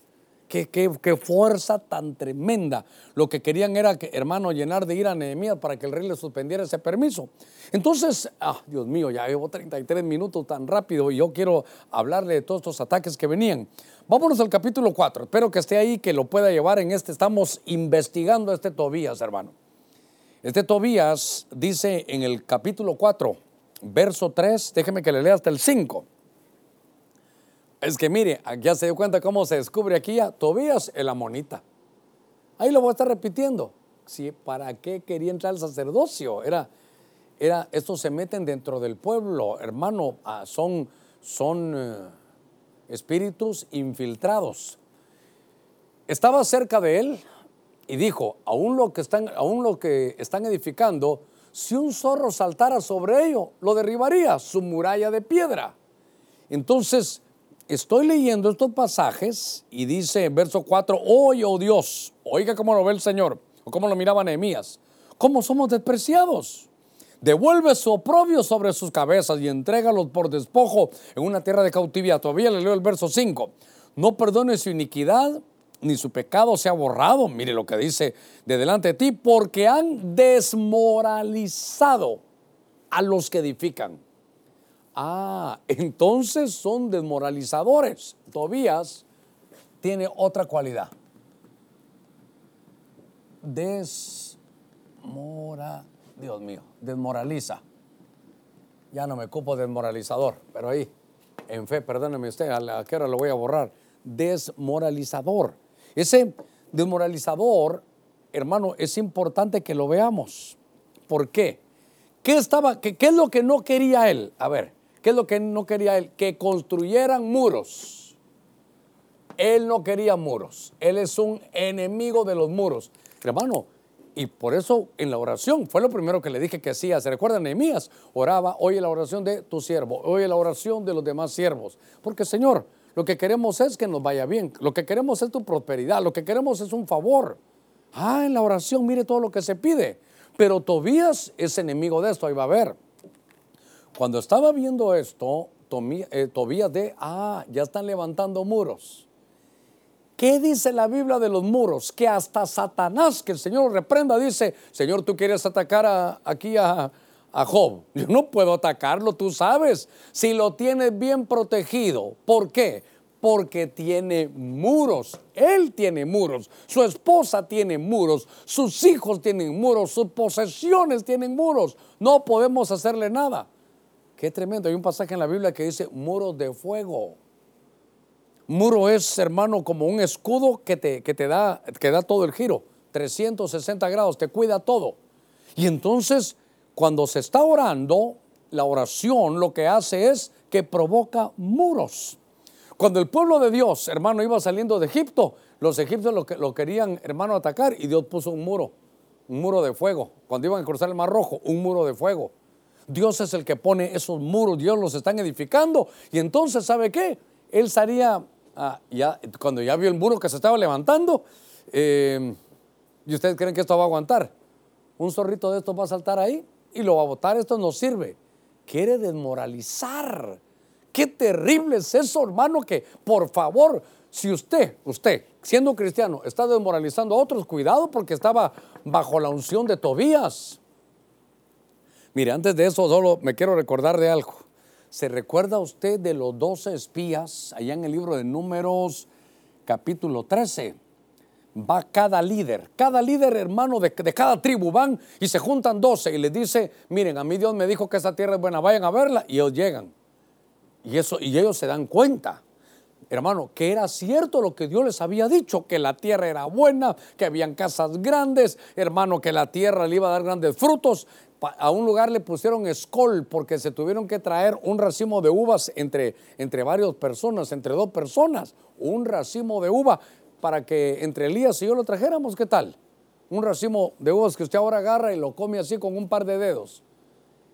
Qué, fuerza tan tremenda. Lo que querían era, que, hermano, llenar de ira a Nehemías para que el rey le suspendiera ese permiso. Entonces, ah, Dios mío, ya llevo 33 minutos tan rápido y yo quiero hablarle de todos estos ataques que venían. Vámonos al capítulo 4. Espero que esté ahí, que lo pueda llevar en este. Estamos investigando a este Tobías, hermano. Este Tobías dice en el capítulo 4, verso 3, déjeme que le lea hasta el 5. Es que mire, ya se dio cuenta cómo se descubre aquí a Tobías el amonita. Ahí lo voy a estar repitiendo. Sí, ¿Para qué quería entrar al sacerdocio? Era, era, estos se meten dentro del pueblo, hermano, ah, son, son eh, espíritus infiltrados. Estaba cerca de él y dijo, aún lo que están, aún lo que están edificando, si un zorro saltara sobre ello, lo derribaría, su muralla de piedra. Entonces, estoy leyendo estos pasajes y dice en verso 4, oye, oh Dios, oiga cómo lo ve el Señor, o cómo lo miraba Nehemías, cómo somos despreciados. Devuelve su oprobio sobre sus cabezas y entrégalos por despojo en una tierra de cautividad. Todavía le leo el verso 5. No perdone su iniquidad, ni su pecado se ha borrado. Mire lo que dice de delante de ti, porque han desmoralizado a los que edifican. Ah, entonces son desmoralizadores. Tobías tiene otra cualidad. Desmora, Dios mío, desmoraliza. Ya no me ocupo desmoralizador, pero ahí, en fe, perdóneme usted, a la hora lo voy a borrar. Desmoralizador. Ese desmoralizador, hermano, es importante que lo veamos. ¿Por qué? ¿Qué, estaba, qué, qué es lo que no quería él? A ver, ¿Qué es lo que no quería él? Que construyeran muros. Él no quería muros. Él es un enemigo de los muros. Hermano, y por eso en la oración fue lo primero que le dije que hacía. ¿Se recuerdan? Nehemías oraba, oye la oración de tu siervo, oye la oración de los demás siervos. Porque Señor, lo que queremos es que nos vaya bien. Lo que queremos es tu prosperidad. Lo que queremos es un favor. Ah, en la oración, mire todo lo que se pide. Pero Tobías es enemigo de esto, ahí va a ver. Cuando estaba viendo esto, eh, Tobías de, ah, ya están levantando muros. ¿Qué dice la Biblia de los muros? Que hasta Satanás, que el Señor reprenda, dice, Señor, tú quieres atacar aquí a, a Job. [laughs] Yo no puedo atacarlo, tú sabes, si lo tienes bien protegido. ¿Por qué? Porque tiene muros. Él tiene muros. Su esposa tiene muros. Sus hijos tienen muros. Sus posesiones tienen muros. No podemos hacerle nada. Qué tremendo. Hay un pasaje en la Biblia que dice muros de fuego. Muro es, hermano, como un escudo que te, que te da, que da todo el giro, 360 grados, te cuida todo. Y entonces, cuando se está orando, la oración lo que hace es que provoca muros. Cuando el pueblo de Dios, hermano, iba saliendo de Egipto, los egipcios lo, lo querían, hermano, atacar y Dios puso un muro, un muro de fuego. Cuando iban a cruzar el Mar Rojo, un muro de fuego. Dios es el que pone esos muros, Dios los están edificando. Y entonces, ¿sabe qué? Él salía, ah, ya, cuando ya vio el muro que se estaba levantando, eh, ¿y ustedes creen que esto va a aguantar? Un zorrito de estos va a saltar ahí y lo va a botar, esto no sirve. Quiere desmoralizar. Qué terrible es eso, hermano, que por favor, si usted, usted, siendo cristiano, está desmoralizando a otros, cuidado porque estaba bajo la unción de Tobías. Mire, antes de eso solo me quiero recordar de algo. ¿Se recuerda usted de los 12 espías allá en el libro de Números capítulo 13? Va cada líder, cada líder hermano de, cada tribu van y se juntan 12 y les dice, miren, a mí Dios me dijo que esta tierra es buena, vayan a verla y ellos llegan. Y, eso, y ellos se dan cuenta, hermano, que era cierto lo que Dios les había dicho, que la tierra era buena, que habían casas grandes, hermano, que la tierra le iba a dar grandes frutos. A un lugar le pusieron escol porque se tuvieron que traer un racimo de uvas entre, entre varias personas, entre dos personas, un racimo de uva para que entre Elías y yo lo trajéramos, ¿qué tal? Un racimo de uvas que usted ahora agarra y lo come así con un par de dedos.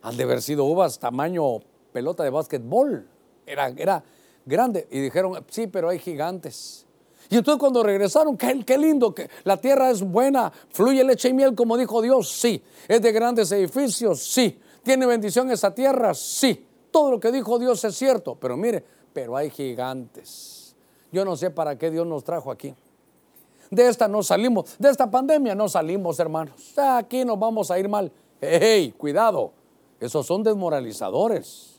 Han de haber sido uvas tamaño pelota de básquetbol. Era, era grande. Y dijeron, sí, pero hay gigantes. Y entonces cuando regresaron, qué, lindo, que la tierra es buena, fluye leche y miel como dijo Dios, sí. Es de grandes edificios, sí. Tiene bendición esa tierra, sí. Todo lo que dijo Dios es cierto. Pero mire, pero hay gigantes. Yo no sé para qué Dios nos trajo aquí. De esta no salimos, de esta pandemia no salimos, hermanos. Aquí nos vamos a ir mal. ¡Hey, cuidado! Esos son desmoralizadores.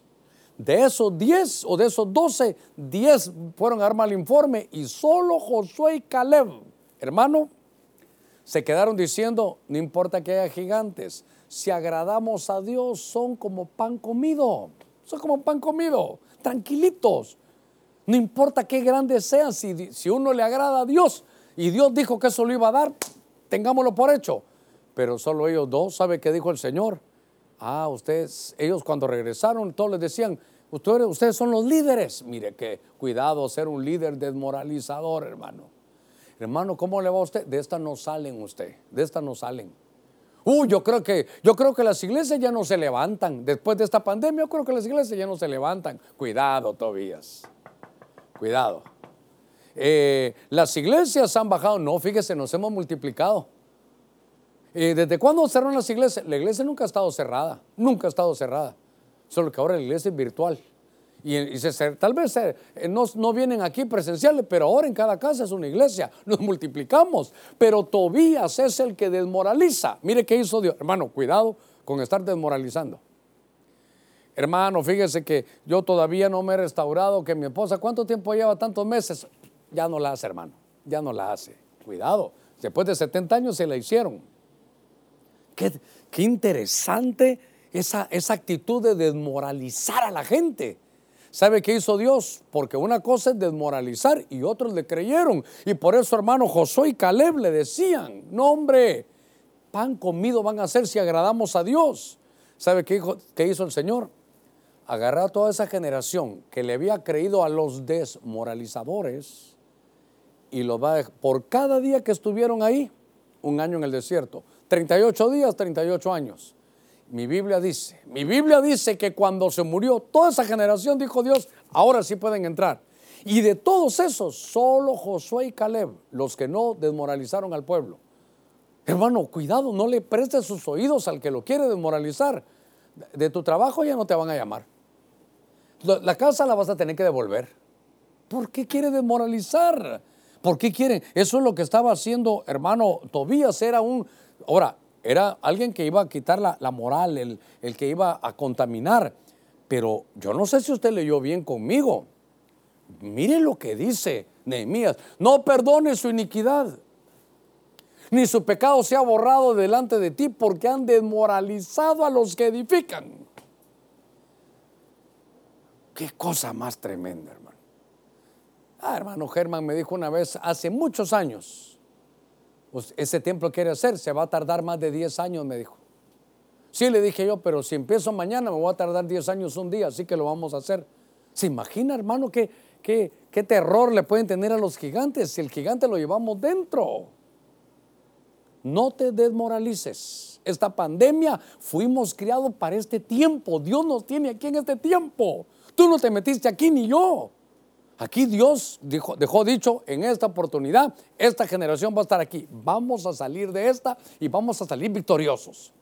De esos 10 o de esos 12, 10 fueron a dar mal informe y solo Josué y Caleb, hermano, se quedaron diciendo, no importa que haya gigantes, si agradamos a Dios son como pan comido, son como pan comido, tranquilitos. No importa qué grandes sean, si, si uno le agrada a Dios y Dios dijo que eso lo iba a dar, tengámoslo por hecho. Pero solo ellos dos, ¿sabe qué dijo el Señor? Ah, ustedes, ellos cuando regresaron, todos les decían, ustedes, ustedes son los líderes. Mire que cuidado ser un líder desmoralizador, hermano. Hermano, ¿cómo le va a usted? De esta no salen usted, de esta no salen. Uy, yo creo que yo creo que las iglesias ya no se levantan. Después de esta pandemia, yo creo que las iglesias ya no se levantan. Cuidado, Tobías. Cuidado. Eh, las iglesias han bajado. No, fíjese, nos hemos multiplicado. Eh, ¿Desde cuándo cerraron las iglesias? La iglesia nunca ha estado cerrada. Nunca ha estado cerrada. Solo que ahora la iglesia es virtual. Y, y tal vez eh, no, no vienen aquí presenciales, pero ahora en cada casa es una iglesia. [laughs] Nos multiplicamos. Pero Tobías es el que desmoraliza. Mire qué hizo Dios. Hermano, cuidado con estar desmoralizando. Hermano, fíjese que yo todavía no me he restaurado, que mi esposa, ¿cuánto tiempo lleva? Tantos meses. Ya no la hace, hermano. Ya no la hace. Cuidado. Después de 70 años se la hicieron. Qué, interesante esa, actitud de desmoralizar a la gente. ¿Sabe qué hizo Dios? Porque una cosa es desmoralizar y otros le creyeron. Y por eso, hermano, Josué y Caleb le decían, no hombre, pan comido van a hacer si agradamos a Dios. ¿Sabe qué, hizo el Señor? Agarró a toda esa generación que le había creído a los desmoralizadores y los va a por cada día que estuvieron ahí, un año en el desierto. 38 días, 38 años. Mi Biblia dice, mi Biblia dice que cuando se murió toda esa generación, dijo Dios, ahora sí pueden entrar. Y de todos esos, solo Josué y Caleb, los que no desmoralizaron al pueblo. Hermano, cuidado, no le prestes sus oídos al que lo quiere desmoralizar. De tu trabajo ya no te van a llamar. La casa la vas a tener que devolver. ¿Por qué quiere desmoralizar? ¿Por qué quiere? Eso es lo que estaba haciendo, hermano Tobías. Era un. Ahora, era alguien que iba a quitar la, moral, el, el que iba a contaminar. Pero yo no sé si usted leyó bien conmigo. Mire lo que dice Nehemías. No perdone su iniquidad, ni su pecado sea borrado delante de ti, porque han desmoralizado a los que edifican. Qué cosa más tremenda, hermano. Ah, hermano Germán me dijo una vez, hace muchos años, ese templo quiere hacer, se va a tardar más de 10 años, me dijo. Sí, le dije yo, pero si empiezo mañana me voy a tardar 10 años un día, así que lo vamos a hacer. ¿Se imagina, hermano, qué, qué, qué terror le pueden tener a los gigantes si el gigante lo llevamos dentro? No te desmoralices. Esta pandemia fuimos criados para este tiempo. Dios nos tiene aquí en este tiempo. Tú no te metiste aquí ni yo. Aquí Dios dijo, dejó dicho en esta oportunidad, esta generación va a estar aquí. Vamos a salir de esta y vamos a salir victoriosos.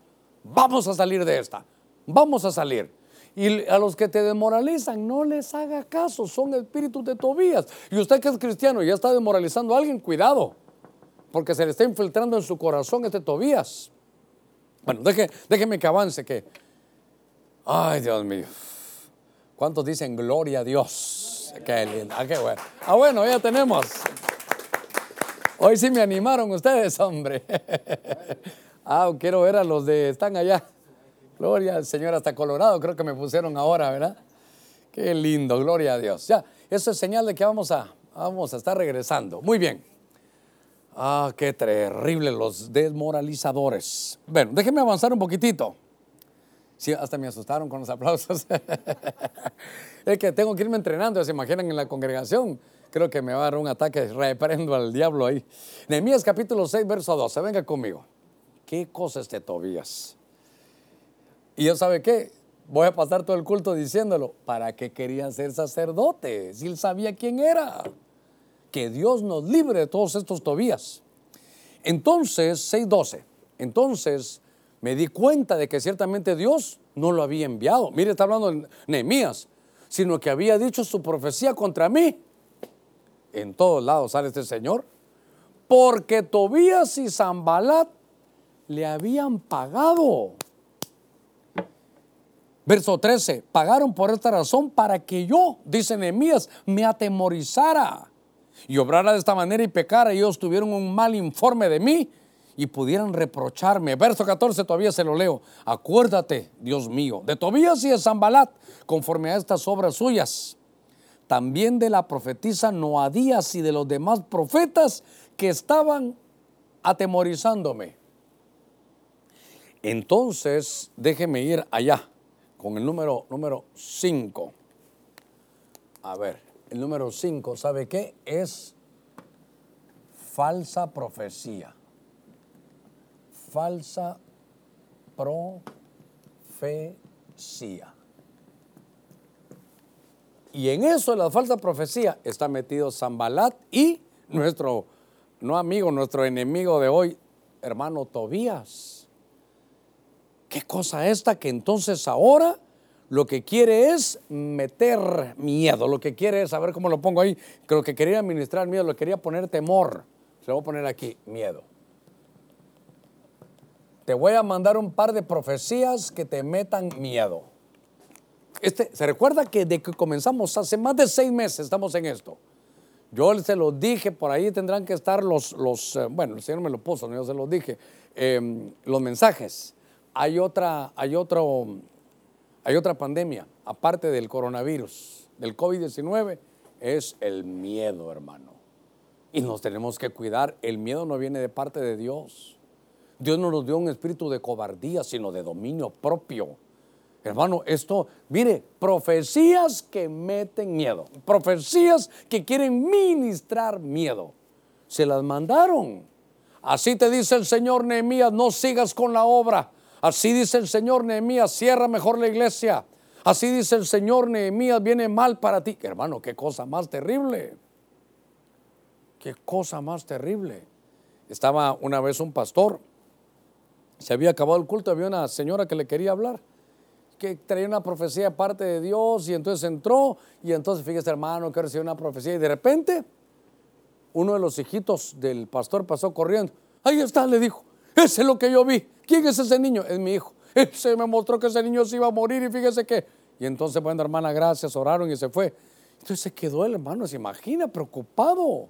Vamos a salir de esta. Vamos a salir. Y a los que te desmoralizan, no les haga caso, son espíritus de Tobías. Y usted que es cristiano y ya está desmoralizando a alguien, cuidado, porque se le está infiltrando en su corazón este Tobías. Bueno, déjeme que avance, que... Ay, Dios mío. ¿Cuántos dicen gloria a Dios? Qué lindo. Ah, qué bueno. Ah, bueno, ya tenemos. Hoy sí me animaron ustedes, hombre. [laughs] Ah, quiero ver a los de, están allá. Gloria al Señor, hasta Colorado creo que me pusieron ahora, ¿verdad? Qué lindo, gloria a Dios. Ya, eso es señal de que vamos a, vamos a estar regresando. Muy bien. Ah, qué terrible los desmoralizadores. Bueno, déjenme avanzar un poquitito. Sí, hasta me asustaron con los aplausos. [laughs] es que tengo que irme entrenando, se imaginan en la congregación. Creo que me va a dar un ataque, reprendo al diablo ahí. Nehemías capítulo 6, verso 12, venga conmigo. ¿Qué cosa es de Tobías? Y yo sabe qué, voy a pasar todo el culto diciéndolo, ¿para qué quería ser sacerdote? Si él sabía quién era. Que Dios nos libre de todos estos Tobías. Entonces, 6.12, entonces me di cuenta de que ciertamente Dios no lo había enviado. Mire, está hablando Nehemías, sino que había dicho su profecía contra mí. En todos lados sale este Señor. Porque Tobías y Zambalat le habían pagado. Verso 13, pagaron por esta razón para que yo, dice Nehemías, me atemorizara y obrara de esta manera y pecara. Ellos tuvieron un mal informe de mí y pudieran reprocharme. Verso 14 todavía se lo leo. Acuérdate, Dios mío, de Tobías y de Zambalat, conforme a estas obras suyas. También de la profetisa Noadías y de los demás profetas que estaban atemorizándome. Entonces, déjeme ir allá con el número número 5. A ver, el número 5, ¿sabe qué? Es falsa profecía. Falsa profecía. Y en eso, en la falsa profecía, está metido Zambalat y nuestro, no amigo, nuestro enemigo de hoy, hermano Tobías. ¿Qué cosa esta que entonces ahora lo que quiere es meter miedo, lo que quiere es, a ver cómo lo pongo ahí, que lo que quería administrar miedo, lo que quería poner temor. Se lo voy a poner aquí, miedo. Te voy a mandar un par de profecías que te metan miedo. Este, ¿Se recuerda que de que comenzamos hace más de seis meses estamos en esto? Yo se lo dije, por ahí tendrán que estar los, los eh, bueno, el Señor me lo puso, yo se los dije, em, los mensajes hay otra, hay otro, hay otra pandemia, aparte del coronavirus, del COVID-19, es el miedo, hermano. Y nos tenemos que cuidar. El miedo no viene de parte de Dios. Dios no nos dio un espíritu de cobardía, sino de dominio propio. Hermano, esto, mire, profecías que meten miedo, profecías que quieren ministrar miedo. Se las mandaron. Así te dice el Señor Nehemías, no sigas con la obra. Así dice el Señor Nehemías, cierra mejor la iglesia. Así dice el Señor Nehemías, viene mal para ti. Hermano, qué cosa más terrible. Qué cosa más terrible. Estaba una vez un pastor, se había acabado el culto, había una señora que le quería hablar, que traía una profecía aparte de Dios y entonces entró y entonces fíjese hermano que recibió una profecía y de repente uno de los hijitos del pastor pasó corriendo. Ahí está, le dijo, ese es lo que yo vi. ¿Quién es ese niño? Es mi hijo. Se me mostró que ese niño se iba a morir y fíjese que. Y entonces, bueno, hermana, gracias, oraron y se fue. Entonces se quedó el hermano, se imagina, preocupado.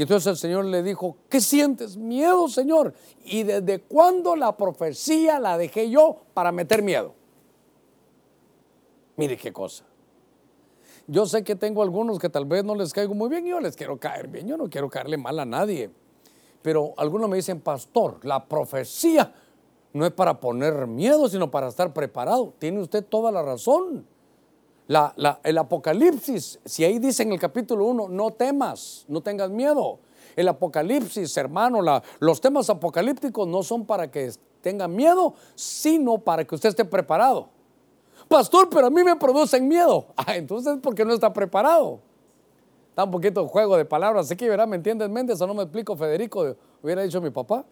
Y entonces el Señor le dijo, ¿qué sientes? Miedo, Señor. ¿Y desde cuándo la profecía la dejé yo para meter miedo? Mire qué cosa. yo sé que tengo algunos que tal vez no les caigo muy bien, yo les quiero caer bien, yo no quiero caerle mal a nadie. Pero algunos me dicen, pastor, la profecía no es para poner miedo, sino para estar preparado. Tiene usted toda la razón. El Apocalipsis, si ahí dice en el capítulo 1, no temas, no tengas miedo. El Apocalipsis, hermano, los temas apocalípticos no son para que tenga miedo, sino para que usted esté preparado. Pastor, pero a mí me producen miedo. [laughs] Ah, entonces, ¿por qué no está preparado? Está un poquito juego de palabras. Así que, verá, ¿me entiendes, Méndez? O no me explico, Federico, hubiera dicho mi papá.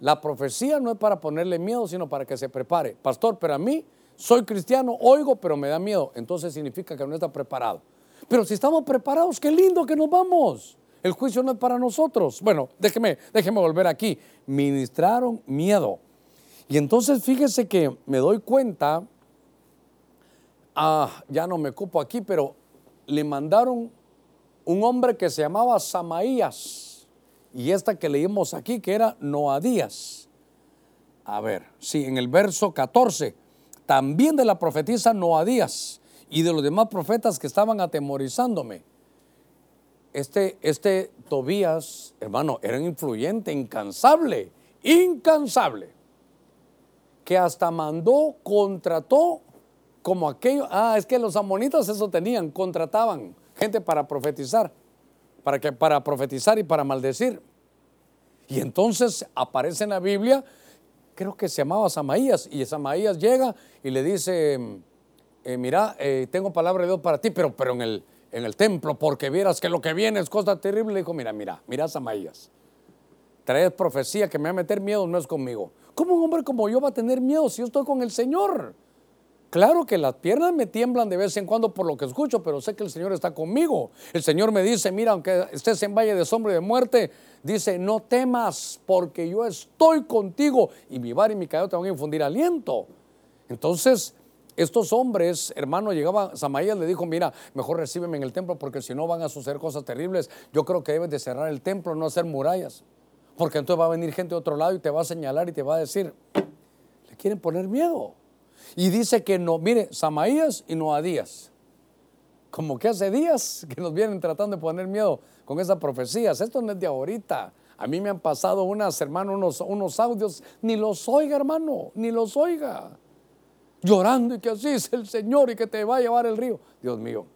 La profecía no es para ponerle miedo, sino para que se prepare. Pastor, pero a mí soy cristiano, oigo, pero me da miedo. Entonces significa que no está preparado. Pero si estamos preparados, qué lindo que nos vamos. El juicio no es para nosotros. Bueno, déjeme, déjeme volver aquí. Ministraron miedo. Y entonces fíjese que me doy cuenta, ah, ya no me ocupo aquí, pero le mandaron un hombre que se llamaba Samaías. Y esta que leímos aquí, que era Noadías. A ver, sí, en el verso 14, también de la profetisa Noadías y de los demás profetas que estaban atemorizándome este, este Tobías, hermano, era influyente, incansable, incansable, que hasta mandó, contrató como aquello, ah, es que los amonitas eso tenían, contrataban gente para profetizar, para, que, para profetizar y para maldecir. Y entonces aparece en la Biblia, creo que se llamaba Samaías, y Samaías llega y le dice, eh, mira, eh, tengo palabra de Dios para ti, pero, pero en el, en el templo porque vieras que lo que viene es cosa terrible. Le dijo, mira, mira, mira Samaías. Traes profecía que me va a meter miedo, no es conmigo. ¿Cómo un hombre como yo va a tener miedo si yo estoy con el Señor? Claro que las piernas me tiemblan de vez en cuando por lo que escucho, pero sé que el Señor está conmigo. El Señor me dice, mira, aunque estés en valle de sombra y de muerte, dice, no temas porque yo estoy contigo y mi bar y mi cabello te van a infundir aliento. Entonces, estos hombres, hermano, llegaba, Samaías le dijo, mira, mejor recíbeme en el templo porque si no van a suceder cosas terribles. Yo creo que debes de cerrar el templo, no hacer murallas. Porque entonces va a venir gente de otro lado y te va a señalar y te va a decir, le quieren poner miedo. Y dice que no, mire, Samaías y Noadías. Como que hace días que nos vienen tratando de poner miedo con esas profecías. Esto no es de ahorita. A mí me han pasado unas, hermano, unos, unos audios. Ni los oiga, hermano, ni los oiga llorando y que así es el Señor y que te va a llevar el río. Dios mío.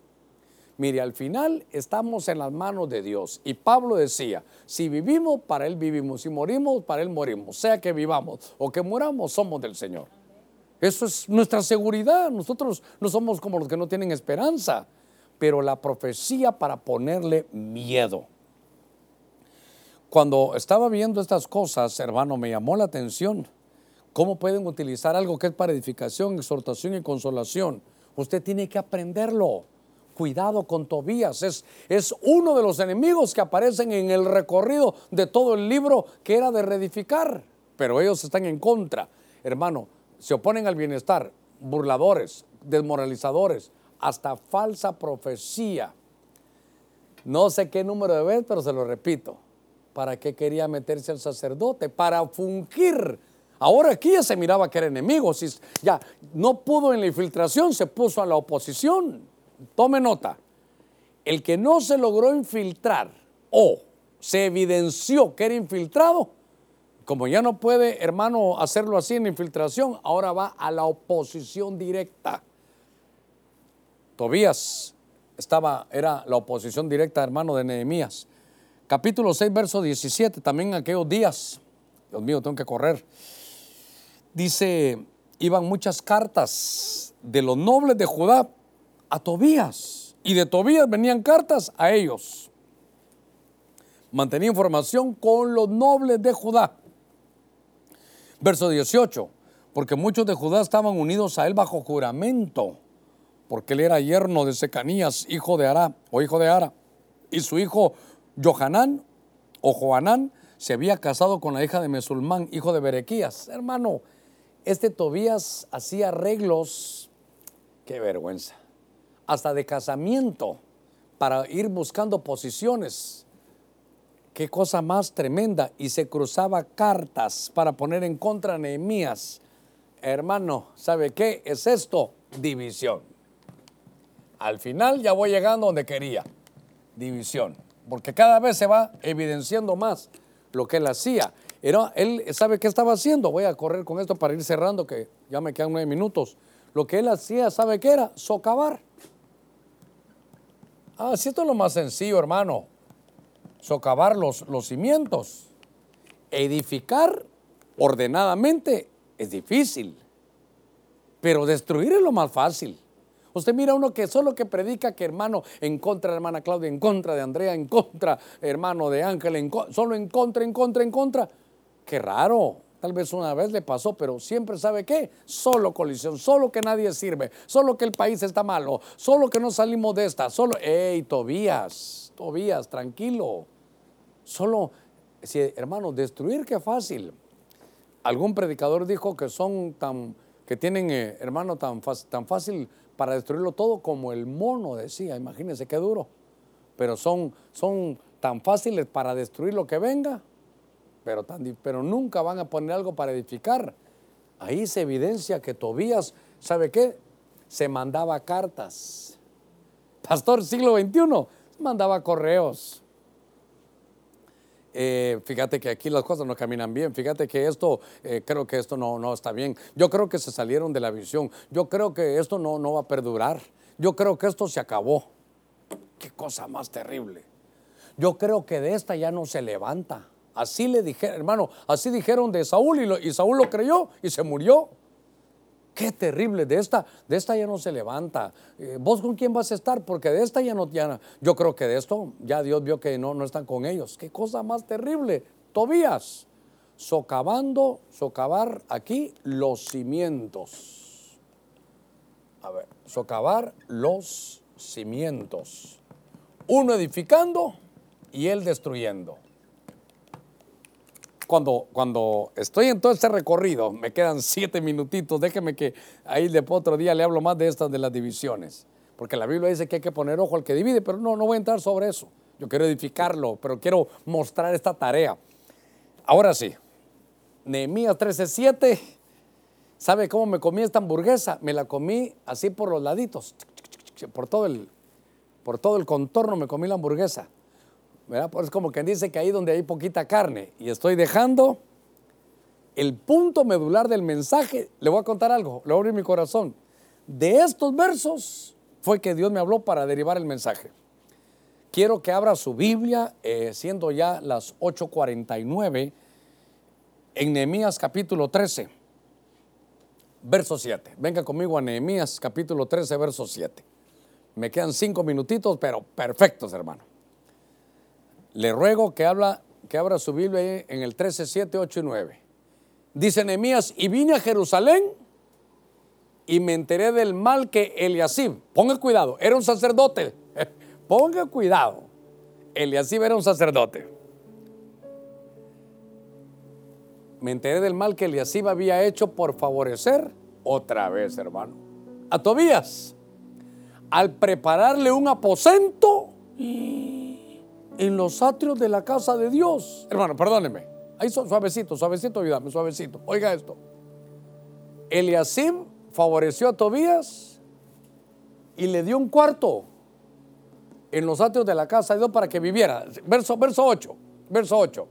Mire, al final estamos en las manos de Dios. Y Pablo decía, si vivimos, para Él vivimos. Si morimos, para Él morimos. Sea que vivamos o que muramos, somos del Señor. Eso es nuestra seguridad. Nosotros no somos como los que no tienen esperanza. Pero la profecía para ponerle miedo. Cuando estaba viendo estas cosas, hermano, me llamó la atención ¿Cómo pueden utilizar algo que es para edificación, exhortación y consolación? Usted tiene que aprenderlo. Cuidado con Tobías. Es, es uno de los enemigos que aparecen en el recorrido de todo el libro que era de reedificar. Pero ellos están en contra. Hermano, se oponen al bienestar. Burladores, desmoralizadores, hasta falsa profecía. No sé qué número de veces, pero se lo repito. ¿Para qué quería meterse el sacerdote? Para fungir Ahora aquí ya se miraba que era enemigo. Ya no pudo en la infiltración, se puso a la oposición. Tome nota. El que no se logró infiltrar o se evidenció que era infiltrado, como ya no puede, hermano, hacerlo así en infiltración, ahora va a la oposición directa. Tobías estaba, era la oposición directa, hermano, de Nehemías. Capítulo 6, verso 17, también aquellos días. Dios mío, tengo que correr dice, iban muchas cartas de los nobles de Judá a Tobías y de Tobías venían cartas a ellos. Mantenía información con los nobles de Judá. Verso 18, porque muchos de Judá estaban unidos a él bajo juramento, porque él era yerno de Secanías, hijo de Ara, o hijo de Ara, y su hijo Johanán o Joanán se había casado con la hija de Mesulmán, hijo de Berequías. Hermano, este Tobías hacía arreglos, qué vergüenza, hasta de casamiento para ir buscando posiciones. Qué cosa más tremenda. Y se cruzaba cartas para poner en contra a Nehemías. Hermano, ¿sabe qué es esto? División. Al final ya voy llegando donde quería. División. Porque cada vez se va evidenciando más lo que él hacía. Era, él sabe qué estaba haciendo. Voy a correr con esto para ir cerrando, que ya me quedan nueve minutos. Lo que él hacía, ¿sabe qué era? Socavar. Ah, si esto es lo más sencillo, hermano. Socavar los, los cimientos. Edificar ordenadamente es difícil, pero destruir es lo más fácil. Usted mira uno que solo que predica que hermano en contra de hermana Claudia, en contra de Andrea, en contra hermano de Ángel, solo en contra, en contra, en contra. Qué raro. Tal vez una vez le pasó, pero siempre sabe qué. Solo colisión, solo que nadie sirve, solo que el país está malo, solo que no salimos de esta, solo... ¡Ey, Tobías! Tobías, tranquilo. Solo, si, hermano, destruir qué fácil. Algún predicador dijo que son tan, que tienen, eh, hermano, tan, tan fácil para destruirlo todo como el mono decía. Imagínense qué duro. Pero son, son tan fáciles para destruir lo que venga, pero, tan, pero nunca van a poner algo para edificar. Ahí se evidencia que Tobías, ¿sabe qué? Se mandaba cartas. Pastor siglo XXI, mandaba correos. Eh, fíjate que aquí las cosas no caminan bien, fíjate que esto, eh, creo que esto no, no está bien, yo creo que se salieron de la visión, yo creo que esto no, no va a perdurar, yo creo que esto se acabó. Qué cosa más terrible. Yo creo que de esta ya no se levanta. Así le dijeron, hermano, así dijeron de Saúl y, y Saúl lo creyó y se murió. Qué terrible, de esta, de esta ya no se levanta. Eh, ¿Vos con quién vas a estar? Porque de esta ya no, ya, yo creo que de esto ya Dios vio que no, no están con ellos. Qué cosa más terrible. Tobías, socavando, socavar aquí los cimientos. A ver, socavar los cimientos. Uno edificando y él destruyendo cuando, cuando estoy en todo este recorrido, me quedan siete minutitos, déjeme que ahí de otro día le hablo más de estas de las divisiones, porque la Biblia dice que hay que poner ojo al que divide, pero no, no voy a entrar sobre eso. Yo quiero edificarlo, pero quiero mostrar esta tarea. Ahora sí, Nehemías 13:7, ¿sabe cómo me comí esta hamburguesa? Me la comí así por los laditos, por todo el, por todo el contorno me comí la hamburguesa. ¿Verdad? Pues es como quien dice que ahí donde hay poquita carne y estoy dejando el punto medular del mensaje, le voy a contar algo, le voy a abrir mi corazón. De estos versos fue que Dios me habló para derivar el mensaje. Quiero que abra su Biblia, eh, siendo ya las 8.49, en Nehemías capítulo 13, verso 7. Venga conmigo a Nehemías capítulo 13, verso 7. Me quedan cinco minutitos, pero perfectos, hermano. Le ruego que, habla, que abra su Biblia en el 13, 7, 8 y 9. Dice Nehemías, y vine a Jerusalén y me enteré del mal que Eliasib, ponga cuidado, era un sacerdote, [laughs] ponga cuidado, Eliasib era un sacerdote. Me enteré del mal que Eliasib había hecho por favorecer, otra vez hermano, a Tobías, al prepararle un aposento en los atrios de la casa de Dios. Hermano, perdóneme. Ahí suavecito, suavecito, ayúdame, suavecito. Oiga esto. Eliasim favoreció a Tobías y le dio un cuarto en los atrios de la casa de Dios para que viviera. Verso, verso 8, verso 8.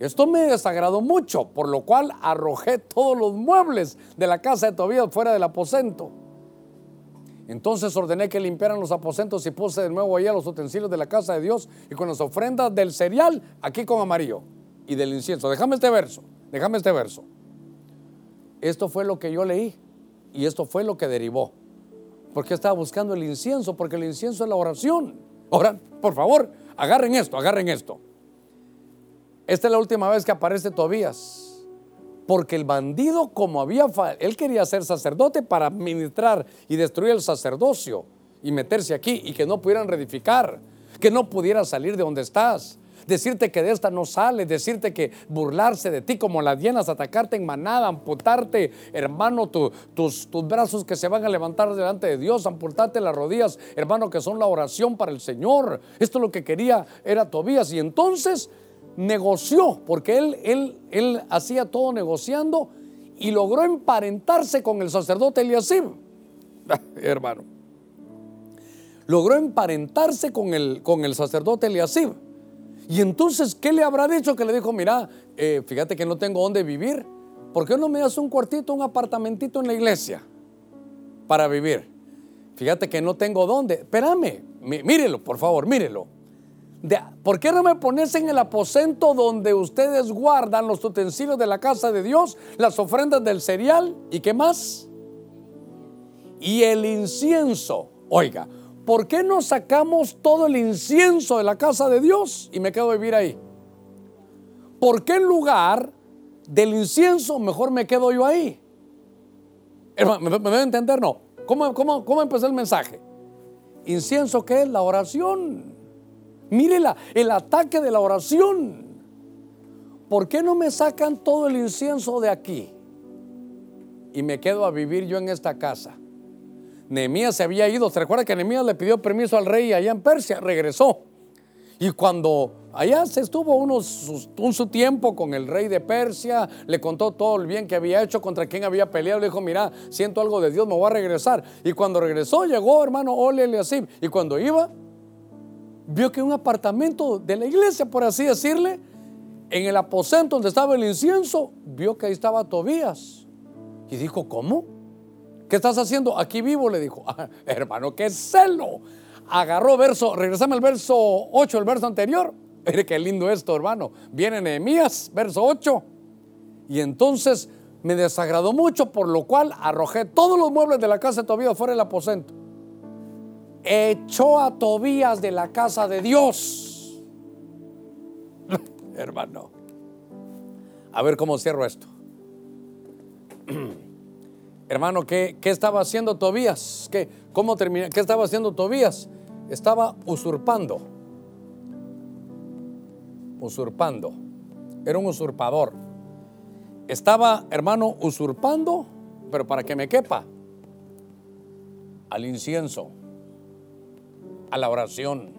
Esto me desagradó mucho, por lo cual arrojé todos los muebles de la casa de Tobías fuera del aposento entonces ordené que limpiaran los aposentos y puse de nuevo allá los utensilios de la casa de Dios y con las ofrendas del cereal, aquí con amarillo, y del incienso. Déjame este verso, déjame este verso. Esto fue lo que yo leí y esto fue lo que derivó. Porque estaba buscando el incienso, porque el incienso es la oración. Ahora, por favor, agarren esto, agarren esto. Esta es la última vez que aparece Tobías porque el bandido, como había, él quería ser sacerdote para administrar y destruir el sacerdocio y meterse aquí y que no pudieran reedificar, que no pudiera salir de donde estás. Decirte que de esta no sale, decirte que burlarse de ti como las hienas, atacarte en manada, amputarte, hermano, tus, tus brazos que se van a levantar delante de Dios, amputarte las rodillas, hermano, que son la oración para el Señor. Esto es lo que quería era Tobías. Y entonces negoció, porque él, él, él hacía todo negociando y logró emparentarse con el sacerdote Eliasib. [laughs] Hermano, logró emparentarse con el, con el sacerdote Eliasib. Y entonces, ¿qué le habrá dicho? Que le dijo, mira, eh, fíjate que no tengo dónde vivir. ¿Por qué no me das un cuartito, un apartamentito en la iglesia para vivir? Fíjate que no tengo dónde. Espérame, mírelo, por favor, mírelo. ¿Por qué no me pones en el aposento donde ustedes guardan los utensilios de la casa de Dios, las ofrendas del cereal y qué más? Y el incienso. Oiga, ¿por qué no sacamos todo el incienso de la casa de Dios y me quedo a vivir ahí? ¿Por qué en lugar del incienso mejor me quedo yo ahí? ¿me, me debe entender? No. ¿Cómo, cómo, ¿Cómo empezó el mensaje? Incienso, ¿qué es? La oración. Mire el ataque de la oración. ¿Por qué no me sacan todo el incienso de aquí? Y me quedo a vivir yo en esta casa. Nehemías se había ido. ¿Se recuerda que Nehemías le pidió permiso al rey allá en Persia? Regresó. Y cuando allá se estuvo unos, un su tiempo con el rey de Persia, le contó todo el bien que había hecho, contra quien había peleado, le dijo, mira, siento algo de Dios, me voy a regresar. Y cuando regresó, llegó hermano Ole así Y cuando iba, vio que un apartamento de la iglesia, por así decirle, en el aposento donde estaba el incienso, vio que ahí estaba Tobías. Y dijo, ¿cómo? ¿Qué estás haciendo? Aquí vivo, le dijo. Ah, hermano, qué celo. Agarró verso, regresame al verso 8, el verso anterior. Mire qué lindo esto, hermano. Viene Nehemías, verso 8. Y entonces me desagradó mucho, por lo cual arrojé todos los muebles de la casa de Tobías fuera del aposento echó a Tobías de la casa de Dios. [laughs] Hermano, a ver cómo cierro esto. [clears throat] Hermano, ¿qué, estaba haciendo Tobías? ¿Qué, cómo termina, ¿Qué estaba haciendo Tobías? Estaba usurpando. Usurpando. Era un usurpador. Estaba, hermano, usurpando, pero para que me quepa, al incienso a la oración.